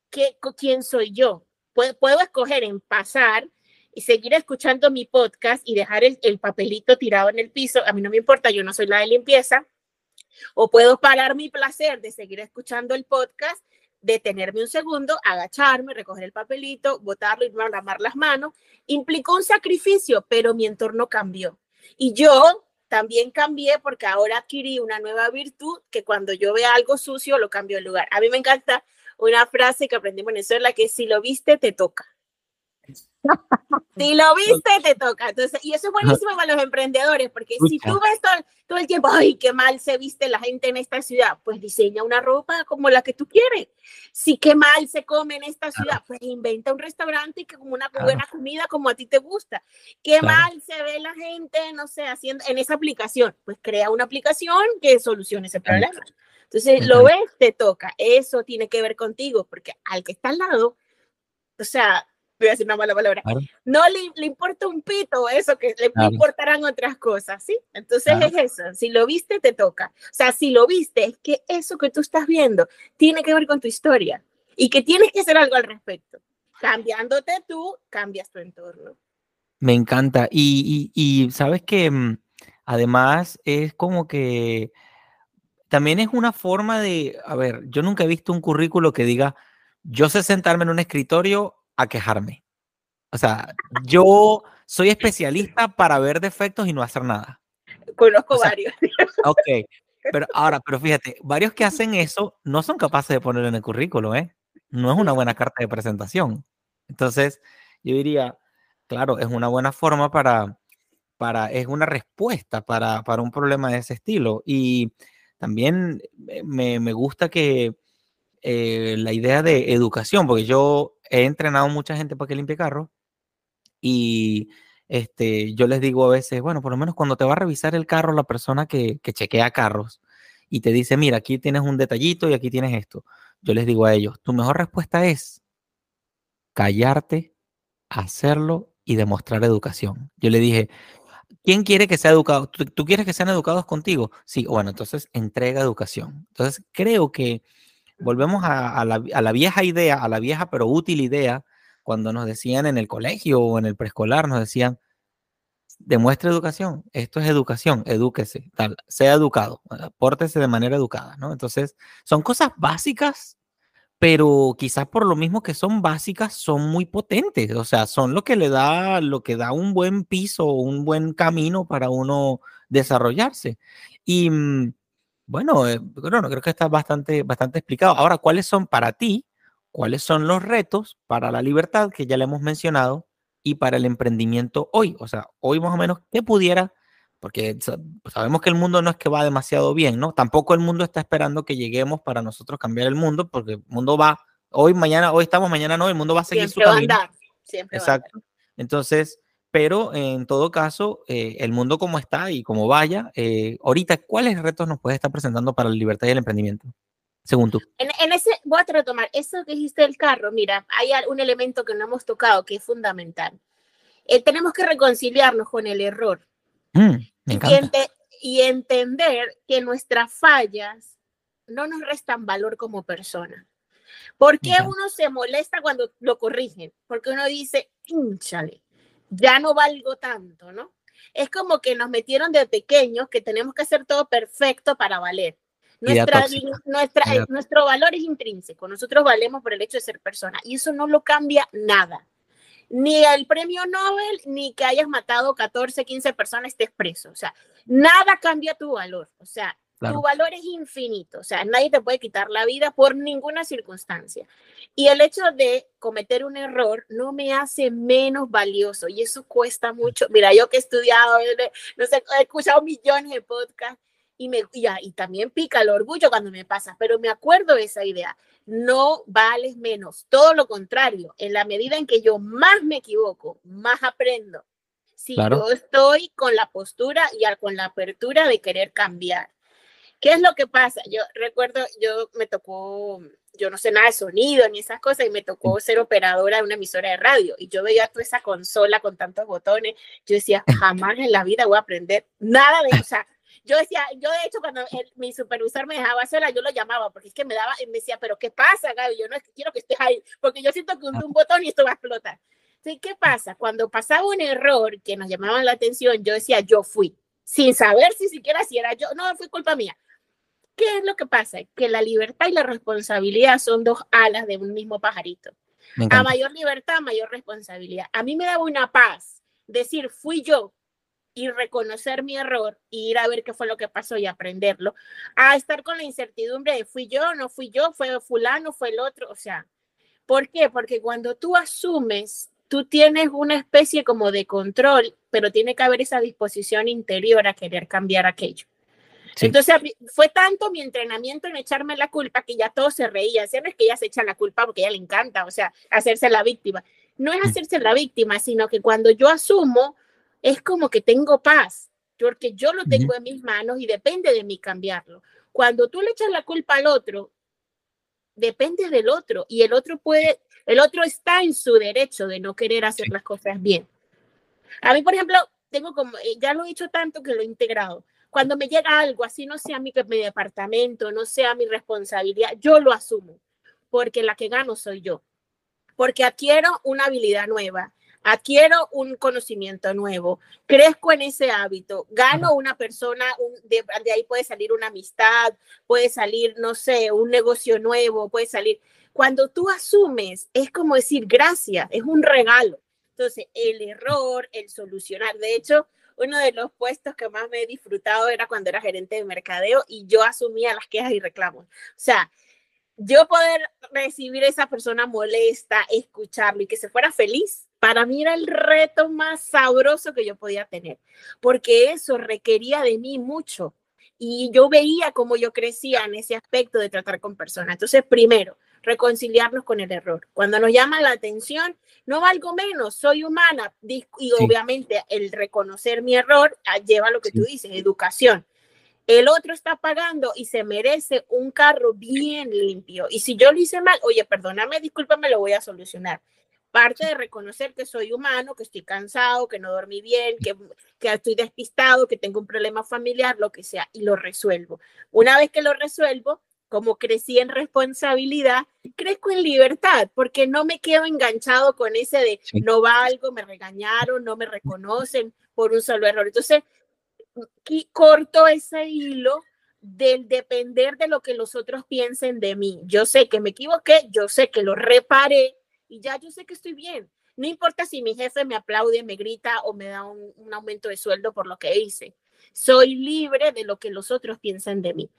¿qué, ¿quién soy yo? Puedo, puedo escoger en pasar y seguir escuchando mi podcast y dejar el, el papelito tirado en el piso. A mí no me importa, yo no soy la de limpieza o puedo parar mi placer de seguir escuchando el podcast, detenerme un segundo, agacharme, recoger el papelito, botarlo y lavar las manos. Implicó un sacrificio, pero mi entorno cambió. Y yo también cambié porque ahora adquirí una nueva virtud que cuando yo vea algo sucio lo cambio de lugar. A mí me encanta una frase que aprendí en Venezuela que si lo viste te toca. Si lo viste, te toca. Entonces, y eso es buenísimo para los emprendedores, porque si tú ves todo, el tiempo, ay, qué mal se viste la gente en esta ciudad, pues diseña una ropa como la que tú quieres. Si qué mal se come en esta ciudad, pues inventa un restaurante que como una buena comida como a ti te gusta. Qué mal se ve la gente, no sé, haciendo en esa aplicación, pues crea una aplicación que solucione ese problema. Entonces, lo ves, te toca. Eso tiene que ver contigo, porque al que está al lado, o sea, voy a decir una mala palabra, no le, le, importa un pito eso, que le importarán otras cosas, ¿sí? Entonces es eso, si lo viste, te toca. O sea, si lo viste, es que eso que tú estás viendo tiene que ver con tu historia y que tienes que hacer algo al respecto. Cambiándote tú, cambias tu entorno. Me encanta. Y, y, y sabes que mm, además es como que también es una forma de, a ver, yo nunca he visto un currículo que diga yo sé sentarme en un escritorio a quejarme. O sea, yo soy especialista para ver defectos y no hacer nada. Conozco varios. Ok, pero ahora, pero fíjate, varios que hacen eso no son capaces de ponerlo en el currículo, ¿eh? No es una buena carta de presentación. Entonces, yo diría, claro, es una buena forma para, para es una respuesta para, para un problema de ese estilo. Y también me, me gusta que eh, la idea de educación, porque yo he entrenado mucha gente para que limpie carros y este, yo les digo a veces, bueno, por lo menos cuando te va a revisar el carro la persona que, que chequea carros y te dice, mira, aquí tienes un detallito y aquí tienes esto, yo les digo a ellos, tu mejor respuesta es callarte, hacerlo y demostrar educación. Yo le dije, ¿quién quiere que sea educado? ¿Tú, ¿Tú, quieres que sean educados contigo? Sí, bueno, entonces entrega educación. Entonces creo que volvemos a, la, vieja idea, a la vieja pero útil idea, cuando nos decían en el colegio o en el preescolar, nos decían, demuestre educación, esto es educación, edúquese, tal, sea educado, pórtese de manera educada, ¿no? Entonces, son cosas básicas, pero quizás por lo mismo que son básicas, son muy potentes, o sea, son lo que le da, lo que da un buen piso, un buen camino para uno desarrollarse. Y mm, bueno, eh, bueno, creo que está bastante, bastante explicado. Ahora, ¿cuáles son para ti, cuáles son los retos para la libertad que ya le hemos mencionado y para el emprendimiento hoy? O sea, hoy más o menos, ¿qué pudiera? Porque sabemos que el mundo no es que va demasiado bien, ¿no? Tampoco el mundo está esperando que lleguemos para nosotros cambiar el mundo, porque el mundo va, hoy, mañana, hoy estamos, mañana no, el mundo va a seguir Siempre su camino. Va a andar. Siempre Exacto. Va a andar. Entonces, pero en todo caso, eh, el mundo como está y como vaya, eh, ahorita, ¿cuáles retos nos puede estar presentando para la libertad y el emprendimiento? Según tú. En, en, ese, voy a retomar, eso que dijiste del carro, mira, hay un elemento que no hemos tocado que es fundamental. Eh, tenemos que reconciliarnos con el error. Mm, me y, ente y entender que nuestras fallas no nos restan valor como persona. ¿Por qué uno se molesta cuando lo corrigen? Porque uno dice, hinchale, ya no valgo tanto, ¿no? Es como que nos metieron de pequeños que tenemos que hacer todo perfecto para valer. Nuestra, nuestra, eh, nuestro valor es intrínseco, nosotros valemos por el hecho de ser persona y eso no lo cambia nada. Ni el premio Nobel, ni que hayas matado 14, 15 personas estés preso. O sea, nada cambia tu valor. O sea, Claro. Tu valor es infinito, o sea, nadie te puede quitar la vida por ninguna circunstancia. Y el hecho de cometer un error no me hace menos valioso y eso cuesta mucho. Mira, yo que he estudiado, no sé, he escuchado millones de podcasts y, me, y, y también pica el orgullo cuando me pasa, pero me acuerdo de esa idea. No vales menos, todo lo contrario, en la medida en que yo más me equivoco, más aprendo. Si claro. yo estoy con la postura y con la apertura de querer cambiar. ¿Qué es lo que pasa? Yo recuerdo, yo me tocó, yo no sé nada de sonido ni esas cosas, y me tocó ser operadora de una emisora de radio. Y yo veía toda esa consola con tantos botones. Yo decía, jamás en la vida voy a aprender nada de, o sea, yo decía, yo de hecho cuando el, mi supervisor me dejaba sola, yo lo llamaba, porque es que me daba, me decía, pero ¿qué pasa, Gaby? Yo no quiero que estés ahí, porque yo siento que hunde un botón y esto va a explotar. Entonces, ¿qué pasa? Cuando pasaba un error que nos llamaban la atención, yo decía, yo fui, sin saber si siquiera si era yo, no, fue culpa mía. ¿Qué es lo que pasa? Que la libertad y la responsabilidad son dos alas de un mismo pajarito. A mayor libertad, mayor responsabilidad. A mí me daba una paz decir, fui yo y reconocer mi error y ir a ver qué fue lo que pasó y aprenderlo, a estar con la incertidumbre de fui yo, no fui yo, fue fulano, fue el otro. O sea, ¿por qué? Porque cuando tú asumes, tú tienes una especie como de control, pero tiene que haber esa disposición interior a querer cambiar aquello. Sí. Entonces fue tanto mi entrenamiento en echarme la culpa que ya todos se reían. No es que ella se echa la culpa porque a ella le encanta, o sea, hacerse la víctima. No es hacerse la víctima, sino que cuando yo asumo, es como que tengo paz, porque yo lo tengo en mis manos y depende de mí cambiarlo. Cuando tú le echas la culpa al otro, depende del otro y el otro puede, el otro está en su derecho de no querer hacer las cosas bien. A mí, por ejemplo, tengo como, eh, ya lo he hecho tanto que lo he integrado cuando me llega algo, así no sea mi, mi departamento, no sea mi responsabilidad, yo lo asumo, porque la que gano soy yo, porque adquiero una habilidad nueva, adquiero un conocimiento nuevo, crezco en ese hábito, gano una persona, un, de, de, ahí puede salir una amistad, puede salir, no sé, un negocio nuevo, puede salir, Cuando tú asumes, es como decir gracias, es un regalo. Entonces, el error, el solucionar. De hecho, uno de los puestos que más me he disfrutado era cuando era gerente de mercadeo y yo asumía las quejas y reclamos. O sea, yo poder recibir a esa persona molesta, escucharlo y que se fuera feliz, para mí era el reto más sabroso que yo podía tener, porque eso requería de mí mucho. Y yo veía cómo yo crecía en ese aspecto de tratar con personas. Entonces, primero, reconciliarnos con el error. Cuando nos llama la atención, no valgo menos, soy humana. Y obviamente el reconocer mi error ah, lleva a lo que tú dices, educación. El otro está pagando y se merece un carro bien limpio. Y si yo lo hice mal, oye, perdóname, discúlpame, lo voy a solucionar parte de reconocer que soy humano, que estoy cansado, que no dormí bien, que, que estoy despistado, que tengo un problema familiar, lo que sea, y lo resuelvo. Una vez que lo resuelvo, como crecí en responsabilidad, crezco en libertad, porque no me quedo enganchado con ese de no valgo, me regañaron, no me reconocen por un solo error. Entonces, corto ese hilo del depender de lo que los otros piensen de mí. Yo sé que me equivoqué, yo sé que lo reparé, y ya yo sé que estoy bien. No importa si mi jefe me aplaude, me grita o me da un, aumento de sueldo por lo que hice. Soy libre de lo que los otros piensan de mí.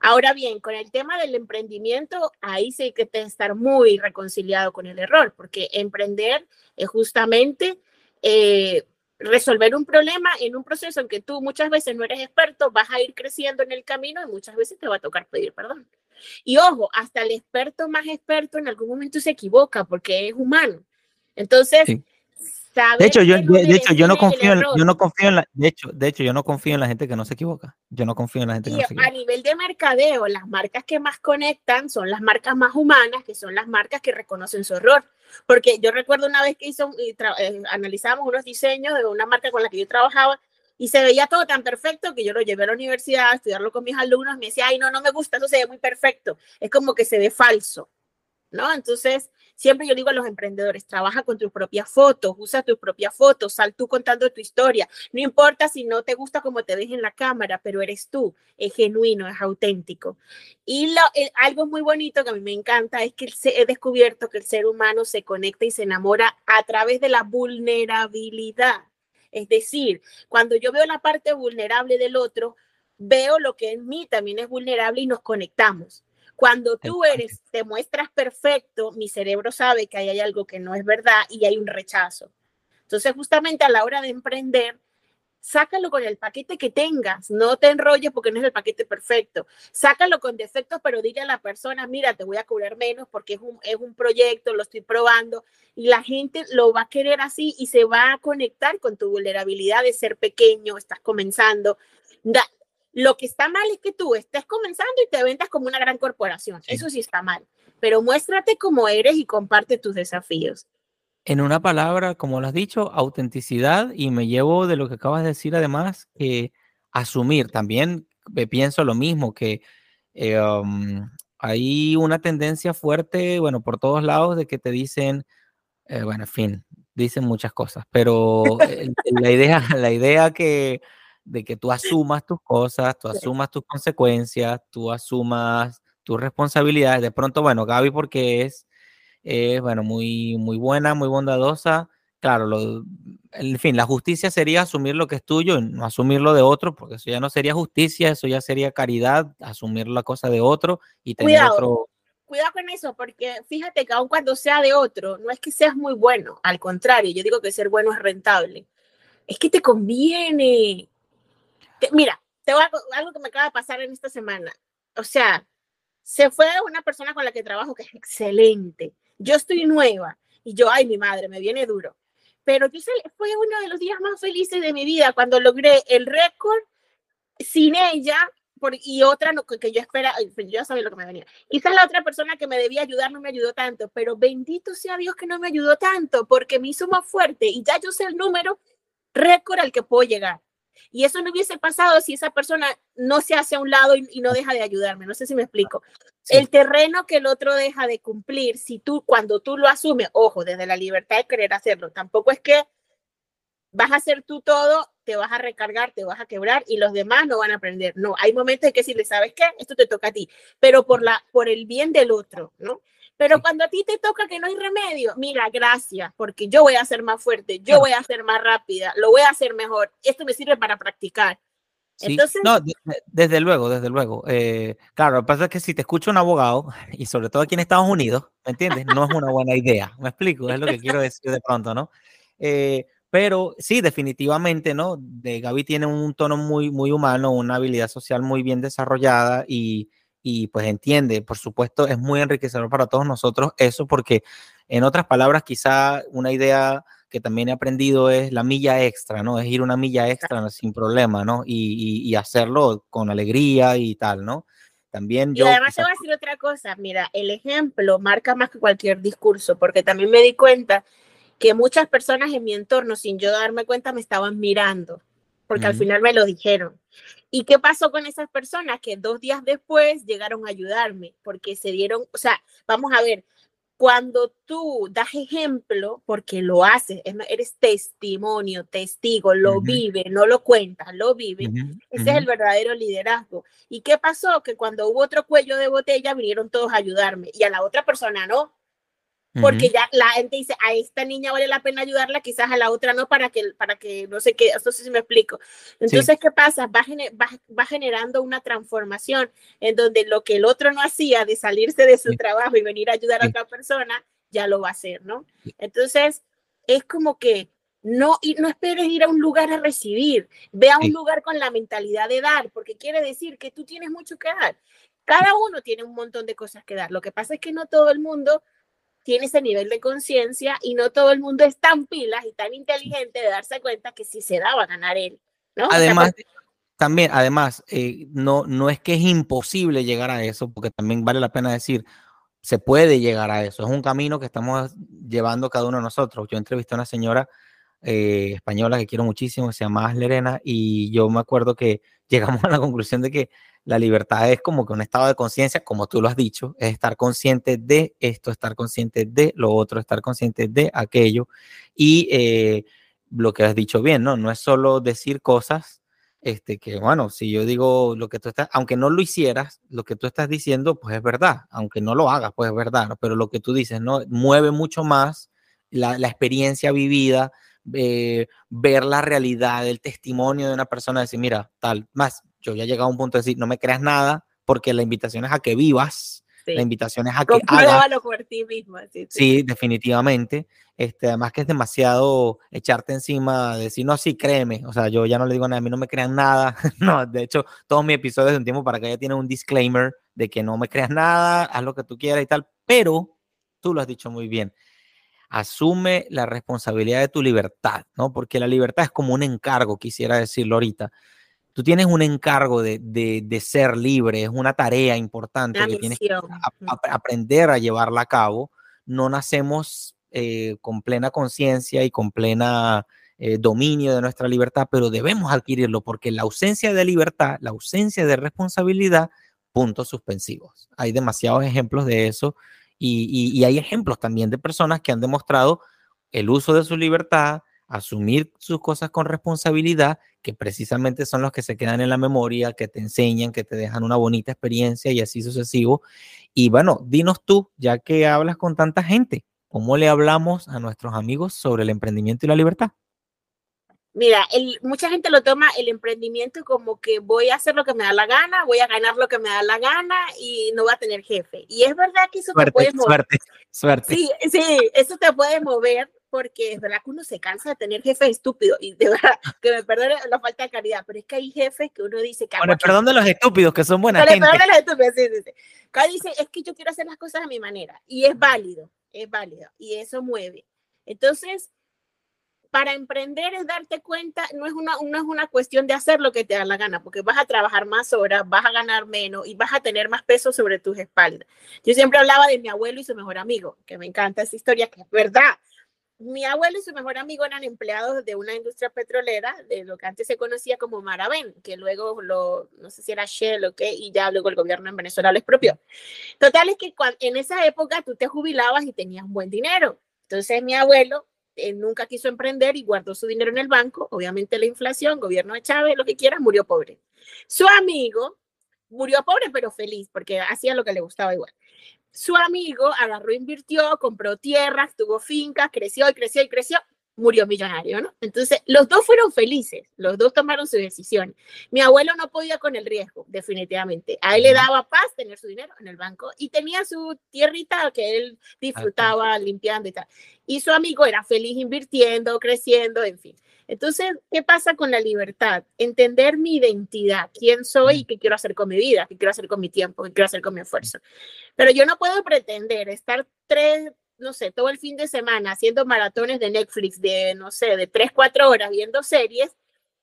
Ahora bien, con el tema del emprendimiento, ahí sí hay que estar muy reconciliado con el error, porque emprender es justamente eh, resolver un problema en un proceso en que tú muchas veces no eres experto, vas a ir creciendo en el camino y muchas veces te va a tocar pedir perdón. Y ojo, hasta el experto más experto en algún momento se equivoca porque es humano. Entonces, de hecho, yo, de, hecho, yo no confío, en, yo no confío en la, de hecho, de hecho, yo no confío en la gente que no se equivoca. Yo no confío en la gente que no se equivoca. A nivel de mercadeo, las marcas que más conectan son las marcas más humanas, que son las marcas que reconocen su error. Porque yo recuerdo una vez que hizo, eh, analizamos unos diseños de una marca con la que yo trabajaba y se veía todo tan perfecto que yo lo llevé a la universidad a estudiarlo con mis alumnos. Me decía, ay, no, no me gusta, eso se ve muy perfecto. Es como que se ve falso, ¿no? Entonces, siempre yo digo a los emprendedores, trabaja con tus propias fotos, usa tus propias fotos, sal tú contando tu historia. No importa si no te gusta como te ves en la cámara, pero eres tú, es genuino, es auténtico. Y lo, algo muy bonito que a mí me encanta es que he descubierto que el ser humano se conecta y se enamora a través de la vulnerabilidad. Es decir, cuando yo veo la parte vulnerable del otro, veo lo que en mí también es vulnerable y nos conectamos. Cuando tú eres, te muestras perfecto, mi cerebro sabe que hay algo que no es verdad y hay un rechazo. Entonces, justamente a la hora de emprender, sácalo con el paquete que tengas, no te enrolles porque no es el paquete perfecto. Sácalo con defectos, pero dile a la persona, mira, te voy a cobrar menos porque es un, es un proyecto, lo estoy probando y la gente lo va a querer así y se va a conectar con tu vulnerabilidad de ser pequeño, estás comenzando. Lo que está mal es que tú estés comenzando y te vendas como una gran corporación. Eso sí está mal, pero muéstrate como eres y comparte tus desafíos. En una palabra, como lo has dicho, autenticidad y me llevo de lo que acabas de decir además, que asumir también, me pienso lo mismo, que eh, um, hay una tendencia fuerte, bueno, por todos lados de que te dicen, eh, bueno, en fin, dicen muchas cosas, pero la idea, la idea que, de que tú asumas tus cosas, tú asumas tus consecuencias, tú asumas tus responsabilidades, de pronto, bueno, Gaby porque es es, bueno, muy, muy buena, muy bondadosa. Claro, lo, en fin, la justicia sería asumir lo que es tuyo y no asumirlo de otro, porque eso ya no sería justicia, eso ya sería caridad, asumir la cosa de otro y tener cuidado, otro. Cuidado con eso, porque fíjate que aun cuando sea de otro, no es que seas muy bueno, al contrario, yo digo que ser bueno es rentable. Es que te conviene. Mira, te algo que me acaba de pasar en esta semana. O sea, se fue una persona con la que trabajo que es excelente yo estoy nueva y yo, ay, mi madre, me viene duro. Pero yo fue uno de los días más felices de mi vida cuando logré el récord sin ella y otra no, que yo espera, pues, yo sabía lo que me venía. Quizás la otra persona que me debía ayudar no me ayudó tanto, pero bendito sea Dios que no me ayudó tanto porque me hizo más fuerte y ya yo sé el número récord al que puedo llegar. Y eso no hubiese pasado si esa persona no se hace a un lado y, no deja de ayudarme. No sé si me explico. El terreno que el otro deja de cumplir, si tú, cuando tú lo asumes, ojo, desde la libertad de querer hacerlo, tampoco es que vas a hacer tú todo, te vas a recargar, te vas a quebrar y los demás no van a aprender. No, hay momentos en que si le sabes qué, esto te toca a ti, pero por, la, por el bien del otro, ¿no? Pero cuando a ti te toca que no hay remedio, mira, gracias, porque yo voy a ser más fuerte, yo voy a ser más rápida, lo voy a hacer mejor. Esto me sirve para practicar. Entonces, no, desde luego, desde luego. Eh, claro, lo que pasa es que si te escucha un abogado, y sobre todo aquí en Estados Unidos, ¿me entiendes? No es una buena idea. Me explico, es lo que quiero decir de pronto, ¿no? Eh, pero sí, definitivamente, ¿no? De Gaby tiene un tono muy, muy humano, una habilidad social muy bien desarrollada y, y pues entiende, por supuesto, es muy enriquecedor para todos nosotros eso porque, en otras palabras, quizá una idea que también he aprendido es la milla extra, ¿no? Es ir una milla extra sin problema, ¿no? Y, y, hacerlo con alegría y tal, ¿no? También yo... Y además te voy a decir otra cosa, mira, el ejemplo marca más que cualquier discurso, porque también me di cuenta que muchas personas en mi entorno, sin yo darme cuenta, me estaban mirando, porque al final me lo dijeron. ¿Y qué pasó con esas personas? Que dos días después llegaron a ayudarme, porque se dieron, o sea, vamos a ver, cuando tú das ejemplo, porque lo haces, eres testimonio, testigo, lo vive, no lo cuentas, lo vive, ese es el verdadero liderazgo. ¿Y qué pasó? Que cuando hubo otro cuello de botella, vinieron todos a ayudarme y a la otra persona no porque ya la gente dice, a esta niña vale la pena ayudarla, quizás a la otra no, para que, para que no sé qué, esto sí me explico. Entonces, ¿qué pasa? Va, va, generando una transformación en donde lo que el otro no hacía de salirse de su trabajo y venir a ayudar a otra persona, ya lo va a hacer, ¿no? Entonces, es como que no, y no esperes ir a un lugar a recibir, ve a un lugar con la mentalidad de dar, porque quiere decir que tú tienes mucho que dar. Cada uno tiene un montón de cosas que dar. Lo que pasa es que no todo el mundo tiene ese nivel de conciencia y no todo el mundo es tan pilas y tan inteligente de darse cuenta que si se da va a ganar él. ¿no? Además, también, además, eh, no, no es que es imposible llegar a eso, porque también vale la pena decir, se puede llegar a eso. Es un camino que estamos llevando cada uno de nosotros. Yo entrevisté a una señora eh, española que quiero muchísimo, se llama Lerena, y yo me acuerdo que llegamos a la conclusión de que la libertad es como que un estado de conciencia, como tú lo has dicho, es estar consciente de esto, estar consciente de lo otro, estar consciente de aquello. Y eh, lo que has dicho bien, ¿no? No es solo decir cosas, este, que bueno, si yo digo lo que tú estás, aunque no lo hicieras, lo que tú estás diciendo, pues es verdad, aunque no lo hagas, pues es verdad, pero lo que tú dices, ¿no? Mueve mucho más la, la experiencia vivida, eh, ver la realidad, el testimonio de una persona, decir, mira, tal, más, yo ya he llegado a un punto de decir, no me creas nada, porque la invitación es a que vivas, la invitación es a que hagas. por ti mismo. Sí, definitivamente. Este, además que es demasiado echarte encima, decir, no, sí, créeme. O sea, yo ya no le digo nada, a mí no me crean nada. no, de hecho, todos mis episodios de un tiempo para que ya tienen un disclaimer de que no me creas nada, haz lo que tú quieras y tal. Pero tú lo has dicho muy bien asume la responsabilidad de tu libertad, ¿no? Porque la libertad es como un encargo, quisiera decirlo ahorita. Tú tienes un encargo de, de, ser libre, es una tarea importante que tienes que aprender a llevarla a cabo. No nacemos eh, con plena conciencia y con plena eh, dominio de nuestra libertad, pero debemos adquirirlo porque la ausencia de libertad, la ausencia de responsabilidad, puntos suspensivos. Hay demasiados ejemplos de eso y, hay ejemplos también de personas que han demostrado el uso de su libertad, asumir sus cosas con responsabilidad, que precisamente son los que se quedan en la memoria, que te enseñan, que te dejan una bonita experiencia y así sucesivo. Y bueno, dinos tú, ya que hablas con tanta gente, ¿cómo le hablamos a nuestros amigos sobre el emprendimiento y la libertad? Mira, el, mucha gente lo toma el emprendimiento como que voy a hacer lo que me da la gana, voy a ganar lo que me da la gana y no voy a tener jefe. Y es verdad que eso te puede mover. Suerte, suerte. Sí, sí, eso te puede mover porque es verdad que uno se cansa de tener jefes estúpidos y de verdad que me perdone la falta de caridad, pero es que hay jefes que uno dice que... Bueno, perdón de los estúpidos, que son buenas gente. Perdón de los estúpidos, sí, sí, sí. dice, es que yo quiero hacer las cosas a mi manera y es válido, es válido y eso mueve. Entonces, para emprender es darte cuenta, no es, una, no es una cuestión de hacer lo que te da la gana, porque vas a trabajar más horas, vas a ganar menos y vas a tener más peso sobre tus espaldas. Yo siempre hablaba de mi abuelo y su mejor amigo, que me encanta esa historia, que es verdad. Mi abuelo y su mejor amigo eran empleados de una industria petrolera, de lo que antes se conocía como Maravén, que luego lo, no sé si era Shell o qué, y ya luego el gobierno en Venezuela lo expropió. Total es que en esa época tú te jubilabas y tenías buen dinero. Entonces mi abuelo nunca quiso emprender y guardó su dinero en el banco. Obviamente la inflación, gobierno de Chávez, lo que quiera, murió pobre. Su amigo murió pobre pero feliz porque hacía lo que le gustaba igual. Su amigo agarró, invirtió, compró tierras, tuvo fincas, creció y creció y creció, murió millonario, ¿no? Entonces, los dos fueron felices, los dos tomaron su decisión. Mi abuelo no podía con el riesgo, definitivamente. A él le daba paz tener su dinero en el banco y tenía su tierrita que él disfrutaba limpiando y tal. Y su amigo era feliz invirtiendo, creciendo, en fin. Entonces, ¿qué pasa con la libertad? Entender mi identidad, quién soy y qué quiero hacer con mi vida, qué quiero hacer con mi tiempo, qué quiero hacer con mi esfuerzo. Pero yo no puedo pretender estar tres, no sé, todo el fin de semana haciendo maratones de Netflix de, no sé, de tres, cuatro horas viendo series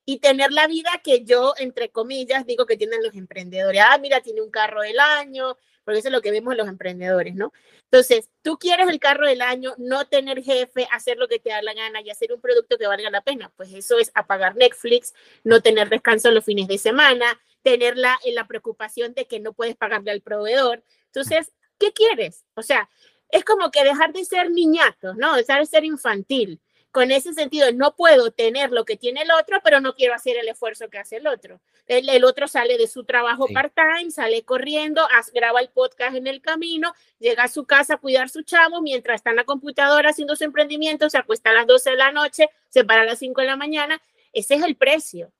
y tener la vida que yo, entre comillas, digo que tienen los emprendedores. Ah, mira, tiene un carro del año, porque eso es lo que vemos los emprendedores, ¿no? Entonces, tú quieres el carro del año, no tener jefe, hacer lo que te da la gana y hacer un producto que valga la pena. Pues eso es apagar Netflix, no tener descanso los fines de semana, tener la, la preocupación de que no puedes pagarle al proveedor. Entonces, ¿qué quieres? O sea, es como que dejar de ser niñato, ¿no? Dejar de ser infantil con ese sentido, no puedo tener lo que tiene el otro, pero no quiero hacer el esfuerzo que hace el otro. El, otro sale de su trabajo part-time, sale corriendo, graba el podcast en el camino, llega a su casa a cuidar su chavo, mientras está en la computadora haciendo su emprendimiento, se acuesta a las 12 de la noche, se para a las 5 de la mañana. Ese es el precio.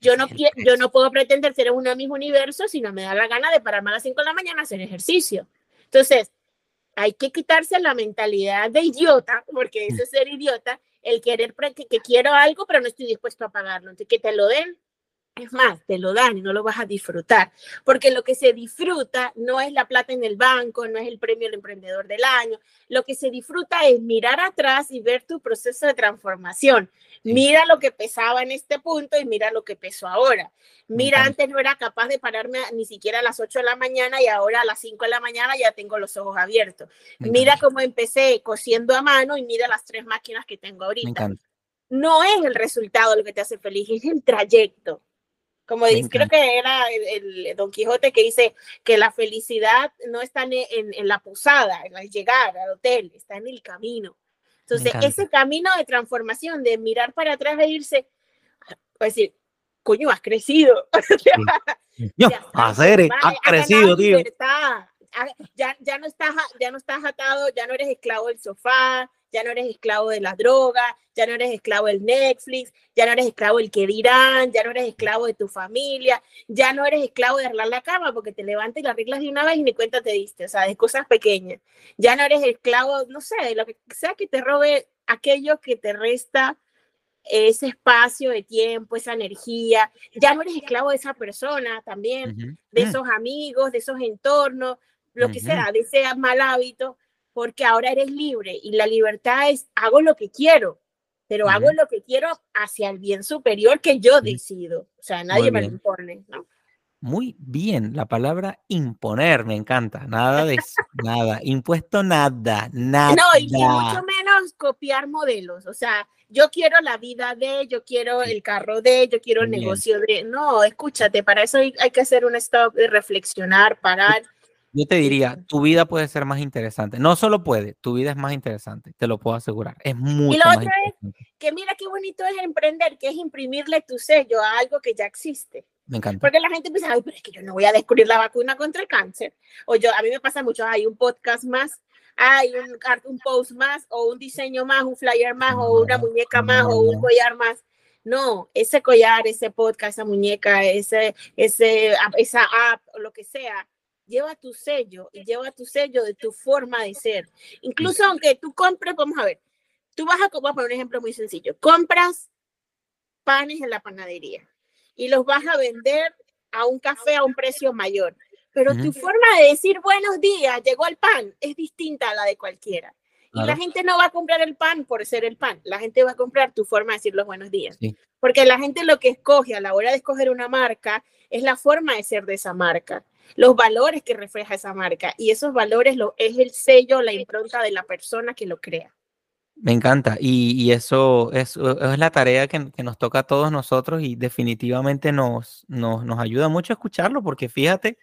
Yo no, yo no puedo pretender ser en un mismo universo si no me da la gana de pararme a las 5 de la mañana a hacer ejercicio. Entonces, hay que quitarse la mentalidad de idiota, porque eso es ser idiota, el querer que, que quiero algo, pero no estoy dispuesto a pagarlo. Entonces, que te lo den, es más, te lo dan y no lo vas a disfrutar, porque lo que se disfruta no es la plata en el banco, no es el premio al emprendedor del año, lo que se disfruta es mirar atrás y ver tu proceso de transformación. Mira lo que pesaba en este punto y mira lo que pesó ahora. Mira, antes no era capaz de pararme ni siquiera a las 8 de la mañana y ahora a las 5 de la mañana ya tengo los ojos abiertos. Mira cómo empecé cosiendo a mano y mira las tres máquinas que tengo ahorita. No es el resultado lo que te hace feliz, es el trayecto. Como dice, creo que era el, Don Quijote que dice que la felicidad no está en, en, la posada, en el llegar al hotel, está en el camino. Entonces, ese camino de transformación, de mirar para atrás e irse, pues decir, coño, has crecido. Yo, hacer, has crecido, tío. Ya, ya, no estás, ya no estás atado, ya no eres esclavo del sofá, ya no eres esclavo de las drogas, ya no eres esclavo del Netflix, ya no eres esclavo del que dirán, ya no eres esclavo de tu familia, ya no eres esclavo de arreglar la cama porque te levantas y la arreglas de una vez y ni cuenta te diste, o sea, de cosas pequeñas. Ya no eres esclavo, no sé, de lo que sea que te robe aquello que te resta ese espacio de tiempo, esa energía, ya no eres esclavo de esa persona también, de mm. esos amigos, de esos entornos, lo que sea, de ese mal hábito porque ahora eres libre y la libertad es hago lo que quiero, pero hago lo que quiero hacia el bien superior que yo decido. O sea, nadie me lo impone, ¿no? Muy bien, la palabra imponer me encanta. Nada de eso, nada. Impuesto nada, nada. No, y, mucho menos copiar modelos. O sea, yo quiero la vida de, yo quiero el carro de, yo quiero el negocio de. No, escúchate, para eso hay, hay que hacer un stop de reflexionar, parar yo te diría, tu vida puede ser más interesante. No solo puede, tu vida es más interesante, te lo puedo asegurar. Es mucho Y lo otro es que mira qué bonito es emprender, que es imprimirle tu sello a algo que ya existe. Me encanta. Porque la gente piensa, ay, pero es que yo no voy a descubrir la vacuna contra el cáncer. O yo, a mí me pasa mucho, hay un podcast más, hay un, un post más, o un diseño más, un flyer más, o una muñeca más, o un collar más. No, ese collar, ese podcast, esa muñeca, ese, ese, esa app, o lo que sea, lleva tu sello y lleva tu sello de tu forma de ser. Incluso aunque tú compres, vamos a ver, tú vas a, a poner un ejemplo muy sencillo, compras panes en la panadería y los vas a vender a un café a un precio mayor, pero tu forma de decir buenos días, llegó el pan, es distinta a la de cualquiera. Y la gente no va a comprar el pan por ser el pan, la gente va a comprar tu forma de decir los buenos días. Porque la gente lo que escoge a la hora de escoger una marca es la forma de ser de esa marca los valores que refleja esa marca. Y esos valores lo, es el sello, la impronta de la persona que lo crea. Me encanta. Y, eso es, es, la tarea que, que, nos toca a todos nosotros y definitivamente nos, nos, nos, ayuda mucho a escucharlo porque fíjate,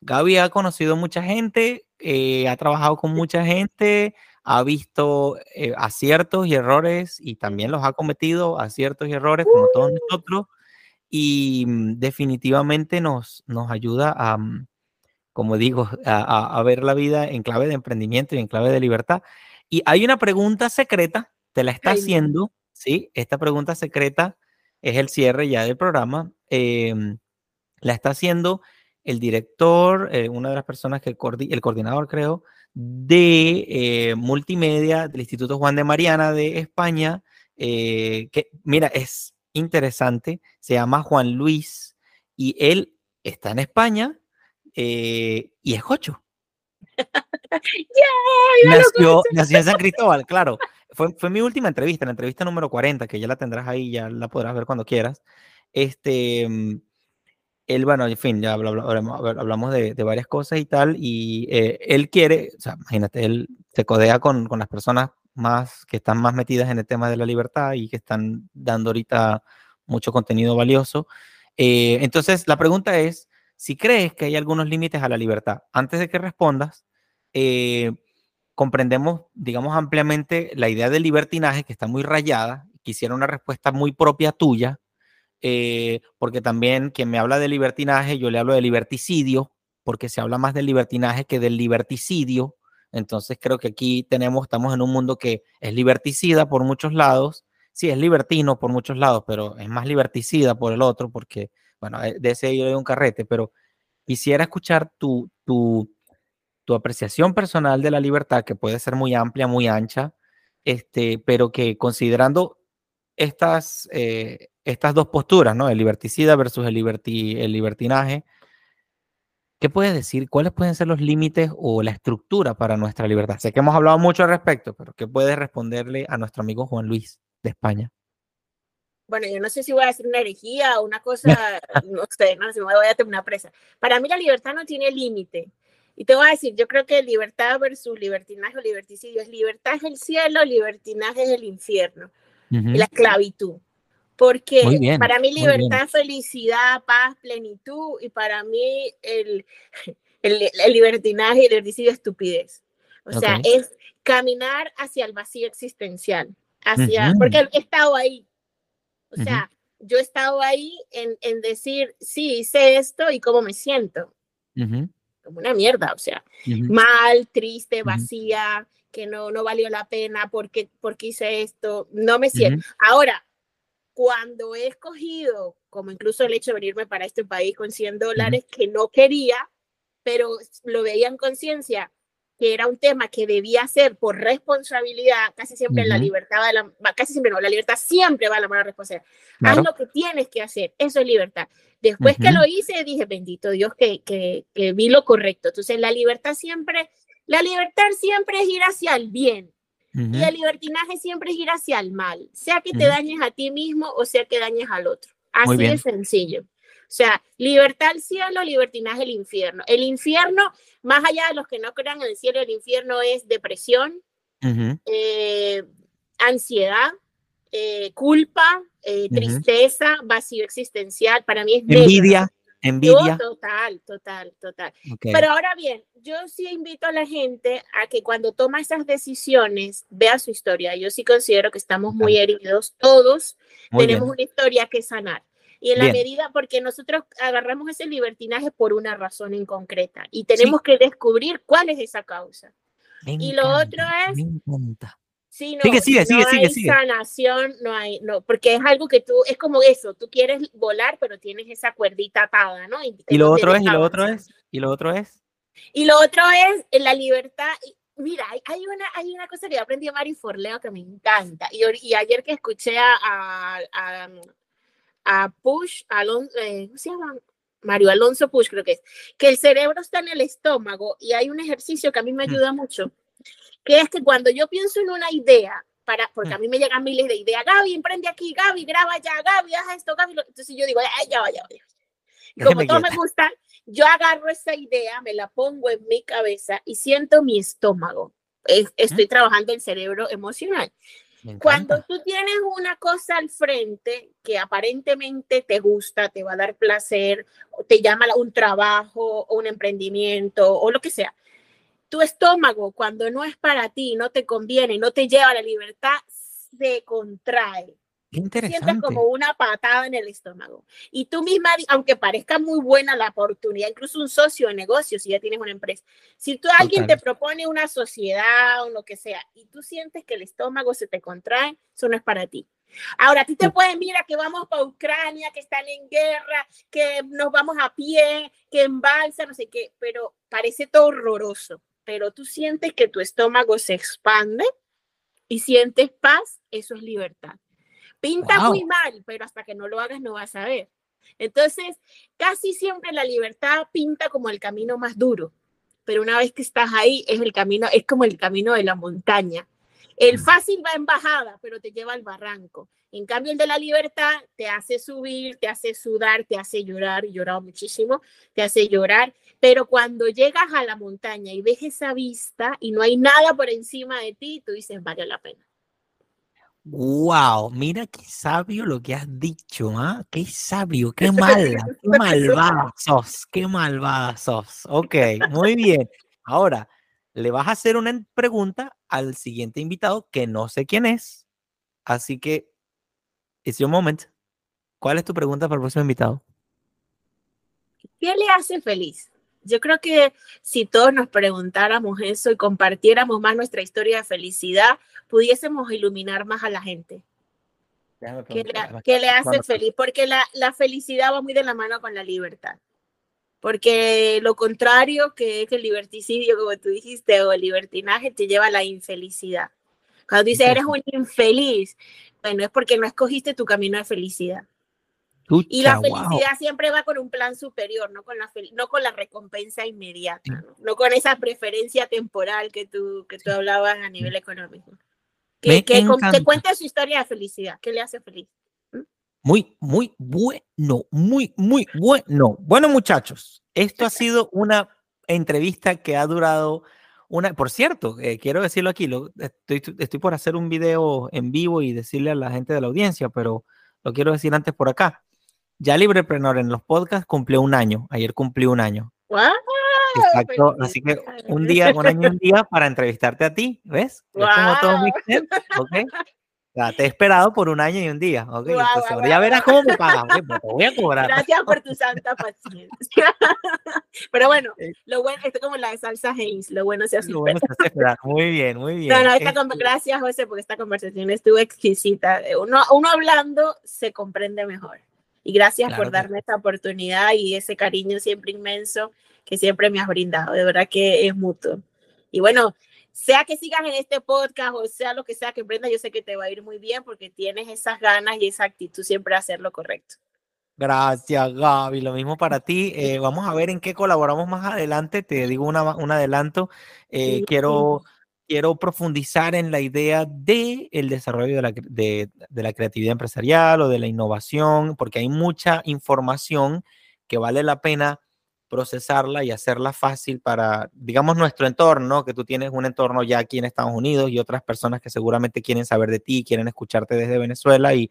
Gaby ha conocido mucha gente, eh, ha trabajado con mucha gente, ha visto eh, aciertos y errores y también los ha cometido aciertos y errores como todos nosotros y mm, definitivamente nos, nos ayuda a, mm, como digo, a, ver la vida en clave de emprendimiento y en clave de libertad. Y hay una pregunta secreta, te la está haciendo, ¿sí? Esta pregunta secreta es el cierre ya del programa. Em, la está haciendo el director, eh, una de las personas que el, coordinador, creo, de eh, multimedia del Instituto Juan de Mariana de España, eh, que mira, es interesante, se llama Juan Luis y él está en España y es cocho. nació, nació, en San Cristóbal, claro. Fue, fue mi última entrevista, la entrevista número 40, que ya la tendrás ahí, ya la podrás ver cuando quieras. Este, mm, él, bueno, en fin, ya hablamos, de, varias cosas y tal, y eh, él quiere, o sea, imagínate, él se codea con, con, las personas más que están más metidas en el tema de la libertad y que están dando ahorita mucho contenido valioso. Eh, entonces, la pregunta es, si crees que hay algunos límites a la libertad, antes de que respondas, eh, comprendemos, digamos, ampliamente la idea del libertinaje que está muy rayada, quisiera una respuesta muy propia tuya, eh, porque también quien me habla de libertinaje, yo le hablo de liberticidio, porque se habla más del libertinaje que del liberticidio. Entonces creo que aquí tenemos, estamos en un mundo que es liberticida por muchos lados, sí, es libertino por muchos lados, pero es más liberticida por el otro, porque, bueno, eh, de ese yo de un carrete, pero quisiera escuchar tu, tu, tu apreciación personal de la libertad, que puede ser muy amplia, muy ancha, este, pero que considerando estas, eh, estas dos posturas, ¿no? El liberticida versus el, el libertinaje. ¿Qué puedes decir? ¿Cuáles pueden ser los límites o la estructura para nuestra libertad? Sé que hemos hablado mucho al respecto, pero ¿qué puedes responderle a nuestro amigo Juan Luis de España? Bueno, yo no sé si voy a hacer una herejía o una cosa, no sé, no sé, me voy a tener una presa. Para mí la libertad no tiene límite. Y te voy a decir, yo creo que libertad versus libertinaje o liberticidio es libertad es el cielo, libertinaje es el infierno, y la esclavitud. Porque para mí libertad, felicidad, paz, plenitud y para mí el, el, libertinaje y el liberticidio es estupidez. O sea, es caminar hacia el vacío existencial, hacia, porque he estado ahí. O sea, yo he estado ahí en, en, decir, sí, hice esto y cómo me siento. Como una mierda, o sea, mal, triste, vacía, que no, no valió la pena porque, porque hice esto, no me siento. Ahora, cuando he escogido, como incluso el hecho de venirme para este país con 100 dólares que no quería, pero lo veía en conciencia, que era un tema que debía hacer por responsabilidad, casi siempre la libertad va la, casi siempre no, la libertad siempre va a la mano responsabilidad. Haz lo que tienes que hacer, eso es libertad. Después que lo hice, dije, bendito Dios, que, que, que vi lo correcto. Entonces, la libertad siempre, la libertad siempre es ir hacia el bien, y el libertinaje siempre es ir hacia el mal, sea que te dañes a ti mismo o sea que dañes al otro. Así de sencillo. O sea, libertad al cielo, libertinaje al infierno. El infierno, más allá de los que no crean en el cielo, el infierno es depresión, eh, ansiedad, eh, culpa, eh, tristeza, vacío existencial. Para mí es envidia. Envidia. total, total, total. Pero ahora bien, yo sí invito a la gente a que cuando toma esas decisiones vea su historia. Yo sí considero que estamos muy heridos, todos tenemos una historia que sanar. Y en la medida, porque nosotros agarramos ese libertinaje por una razón en concreta y tenemos que descubrir cuál es esa causa. y lo otro es, Sí, no, sigue, sigue, no hay sanación, no hay, no, porque es algo que tú, es como eso, tú quieres volar, pero tienes esa cuerdita atada, ¿no? Y, lo otro es, y lo otro es, y lo otro es. Y lo otro es la libertad. Mira, hay, una, hay una cosa que aprendí a Mari Forleo que me encanta. Y, y ayer que escuché a, a, a, Push, Alonso, eh, ¿cómo se llama? Mario Alonso Push, creo que es, que el cerebro está en el estómago y hay un ejercicio que a mí me mm. ayuda mucho que es que cuando yo pienso en una idea, para, porque a mí me llegan miles de ideas, Gaby, emprende aquí, Gaby, graba ya, Gaby, haz esto, Gaby, entonces yo digo, ay, ya vaya, ya Y como todo me gusta, yo agarro esa idea, me la pongo en mi cabeza y siento mi estómago. estoy trabajando el cerebro emocional. Cuando tú tienes una cosa al frente que aparentemente te gusta, te va a dar placer, te llama un trabajo un emprendimiento o lo que sea, tu estómago, cuando no es para ti, no te conviene, no te lleva a la libertad, se contrae. sientes como una patada en el estómago. Y tú misma, aunque parezca muy buena la oportunidad, incluso un socio de negocio, si ya tienes una empresa, si tú alguien te propone una sociedad o lo que sea, y tú sientes que el estómago se te contrae, eso no es para ti. Ahora, a ti te pueden, mira, que vamos para Ucrania, que están en guerra, que nos vamos a pie, que en balsa, no sé qué, pero parece todo horroroso. Pero tú sientes que tu estómago se expande y sientes paz, eso es libertad. Pinta muy mal, pero hasta que no lo hagas no vas a ver. Entonces, casi siempre la libertad pinta como el camino más duro, pero una vez que estás ahí es el camino, es como el camino de la montaña. El mm. fácil va en bajada, pero te lleva al barranco. En cambio, el de la libertad te hace subir, te hace sudar, te hace llorar, llorado muchísimo, te hace llorar, pero cuando llegas a la montaña y ves esa vista y no hay nada por encima de ti, tú dices, vale la pena. Wow, mira qué sabio lo que has dicho, ¿ah? Qué sabio, qué mala, qué malvada sos, qué malvada sos. Ok, muy bien. Ahora, le vas a hacer una pregunta al siguiente invitado que no sé quién es. Así que, it's your moment. ¿Cuál es tu pregunta para el próximo invitado? ¿Qué le hace feliz? Yo creo que si todos nos preguntáramos eso y compartiéramos más nuestra historia de felicidad, pudiésemos iluminar más a la gente. ¿Qué le, hace feliz? Porque la, la felicidad va muy de la mano con la libertad porque lo contrario que es el liberticidio, como tú dijiste, o el libertinaje, te lleva a la infelicidad. Cuando dices eres un infeliz, bueno, es porque no escogiste tu camino de felicidad. y la felicidad siempre va con un plan superior, no con la, no con la recompensa inmediata, ¿no? con esa preferencia temporal que tú, que tú hablabas a nivel económico. Que, que, que cuente su historia de felicidad, ¿qué le hace feliz? Muy, muy bueno, muy, muy bueno. Bueno, muchachos, esto ha sido una entrevista que ha durado una, por cierto, eh, quiero decirlo aquí, lo, estoy, estoy por hacer un video en vivo y decirle a la gente de la audiencia, pero lo quiero decir antes por acá. Ya Librepreneur en los podcasts cumplió un año, ayer cumplió un año. Exacto, así que un día, un año, un día para entrevistarte a ti, ¿ves? Es como todo mi ¿ok? Te he esperado por un año y un día, ¿ok? ya verás cómo me pagas, pues te voy a cobrar. Gracias por tu santa paciencia. Pero bueno, lo bueno, esto como la de salsa Haynes, lo bueno se hace esperar. Muy bien, muy bien. No, no, esta, gracias, José, porque esta conversación estuvo exquisita. Uno, uno hablando se comprende mejor. Y gracias por darme esta oportunidad y ese cariño siempre inmenso que siempre me has brindado. De verdad que es mutuo. Y bueno, sea que sigas en este podcast o sea lo que sea que emprenda, yo sé que te va a ir muy bien porque tienes esas ganas y esa actitud siempre a hacer lo correcto. Gracias, Gaby. Lo mismo para ti. Eh, vamos a ver en qué colaboramos más adelante. Te digo una, un adelanto. Eh, quiero, quiero profundizar en la idea de el desarrollo de la, de, de la creatividad empresarial o de la innovación, porque hay mucha información que vale la pena procesarla y hacerla fácil para, digamos, nuestro entorno, que tú tienes un entorno ya aquí en Estados Unidos y otras personas que seguramente quieren saber de ti, quieren escucharte desde Venezuela y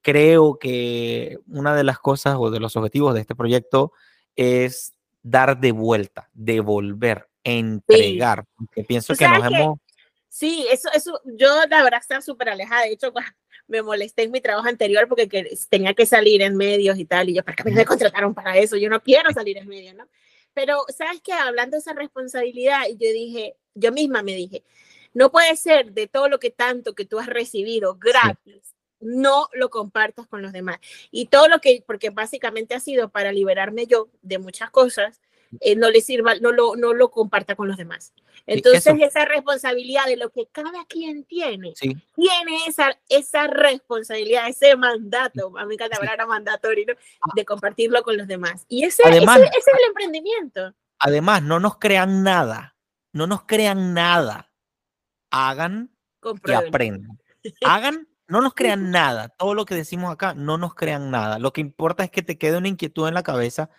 creo que una de las cosas o de los objetivos de este proyecto es dar de vuelta, devolver, entregar, que pienso que nos hemos... Sí, eso, eso, yo la verdad está súper alejada, de hecho, me molesté en mi trabajo anterior porque tenía que salir en medios y tal, y yo, ¿para qué me contrataron para eso? Yo no quiero salir en medios, ¿no? Pero, ¿sabes qué? Hablando de esa responsabilidad, yo dije, yo misma me dije, no puede ser de todo lo que tanto que tú has recibido gratis, no lo compartas con los demás. Y todo lo que, porque básicamente ha sido para liberarme yo de muchas cosas, eh, no le sirva, no lo, no lo comparta con los demás. Entonces, esa responsabilidad de lo que cada quien tiene, tiene esa, esa responsabilidad, ese mandato, a mí me encanta hablar a mandatorio, ah. de compartirlo con los demás. Y ese, ese, es el emprendimiento. Además, no nos crean nada, no nos crean nada. Hagan y aprendan. Hagan, no nos crean nada. Todo lo que decimos acá, no nos crean nada. Lo que importa es que te quede una inquietud en la cabeza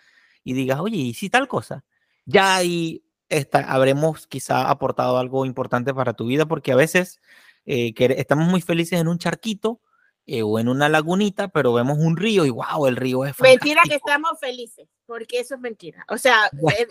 y digas, oye, ¿y si tal cosa? Ya ahí está, habremos quizá aportado algo importante para tu vida, porque a veces eh, que estamos muy felices en un charquito eh, o en una lagunita, pero vemos un río y wow, el río es fantástico. Mentira que estamos felices, porque eso es mentira. O sea, eh,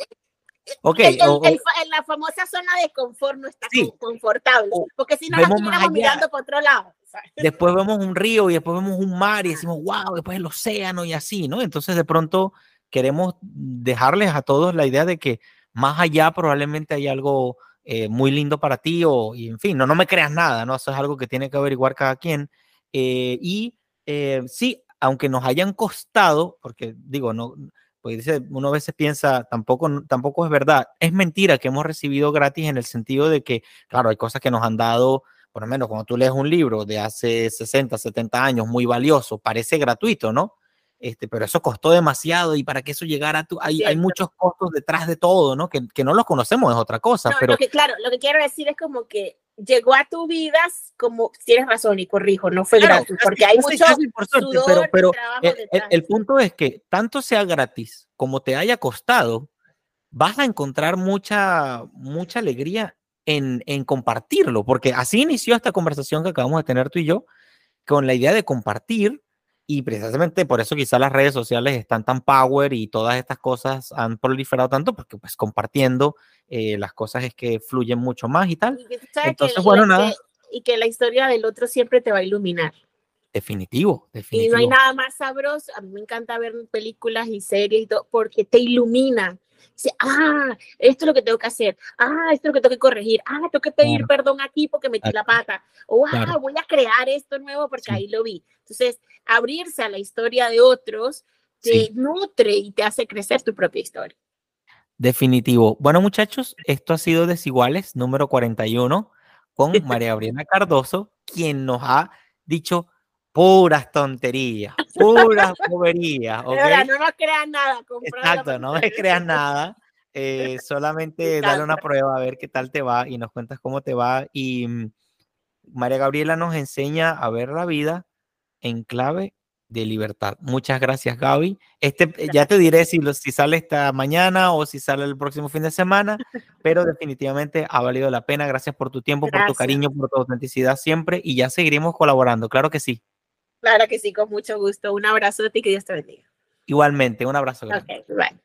Okay, en la famosa zona de confort no está confortable, porque si no la estuviéramos mirando por otro lado. después vemos un río y después vemos un mar y decimos, wow, después el océano y así, ¿no? Entonces de pronto queremos dejarles a todos la idea de que más allá probablemente hay algo eh, muy lindo para ti o, y en fin, no, no me creas nada, ¿no? Eso es algo que tiene que averiguar cada quien. Eh, y eh, sí, aunque nos hayan costado, porque digo, no, pues dice, uno a veces piensa, tampoco, tampoco es verdad, es mentira que hemos recibido gratis en el sentido de que, claro, hay cosas que nos han dado, por lo menos cuando tú lees un libro de hace 60, 70 años, muy valioso, parece gratuito, ¿no? Este, pero eso costó demasiado y para que eso llegara a tu, hay, hay muchos costos detrás de todo, ¿no? Que, que no los conocemos es otra cosa. pero... Lo que, claro, lo que quiero decir es como que llegó a tu vida como, tienes razón y corrijo, no fue gratis, porque hay mucho sudor pero, pero el, el, punto es que tanto sea gratis como te haya costado, vas a encontrar mucha, mucha alegría en, en compartirlo, porque así inició esta conversación que acabamos de tener tú y yo, con la idea de compartir y precisamente por eso quizás las redes sociales están tan power y todas estas cosas han proliferado tanto, porque pues compartiendo eh, las cosas es que fluyen mucho más y tal. Entonces, bueno, nada. y que la historia del otro siempre te va a iluminar. Definitivo, definitivo. Y no hay nada más sabroso. A mí me encanta ver películas y series y todo, porque te iluminan dice, ah, esto es lo que tengo que hacer, ah, esto es lo que tengo que corregir, ah, tengo que pedir perdón aquí porque metí la pata, o ah, voy a crear esto nuevo porque ahí lo vi. Entonces, abrirse a la historia de otros te nutre y te hace crecer tu propia historia. Definitivo. Bueno, muchachos, esto ha sido Desiguales número 41 con María Gabriela Cardoso, quien nos ha dicho puras tonterías, puras boberías. ¿okay? no nos crean nada. Exacto, no me creas nada. Eh, solamente dale una prueba a ver qué tal te va y nos cuentas cómo te va. Y mm, María Gabriela nos enseña a ver la vida en clave de libertad. Muchas gracias, Gaby. Este, ya te diré si, si sale esta mañana o si sale el próximo fin de semana, pero definitivamente ha valido la pena. Gracias por tu tiempo, por tu cariño, por tu autenticidad siempre y ya seguiremos colaborando. Claro que sí. Claro que sí, con mucho gusto. Un abrazo de ti, que Dios te bendiga. Igualmente, un abrazo. Grande. Okay, bye.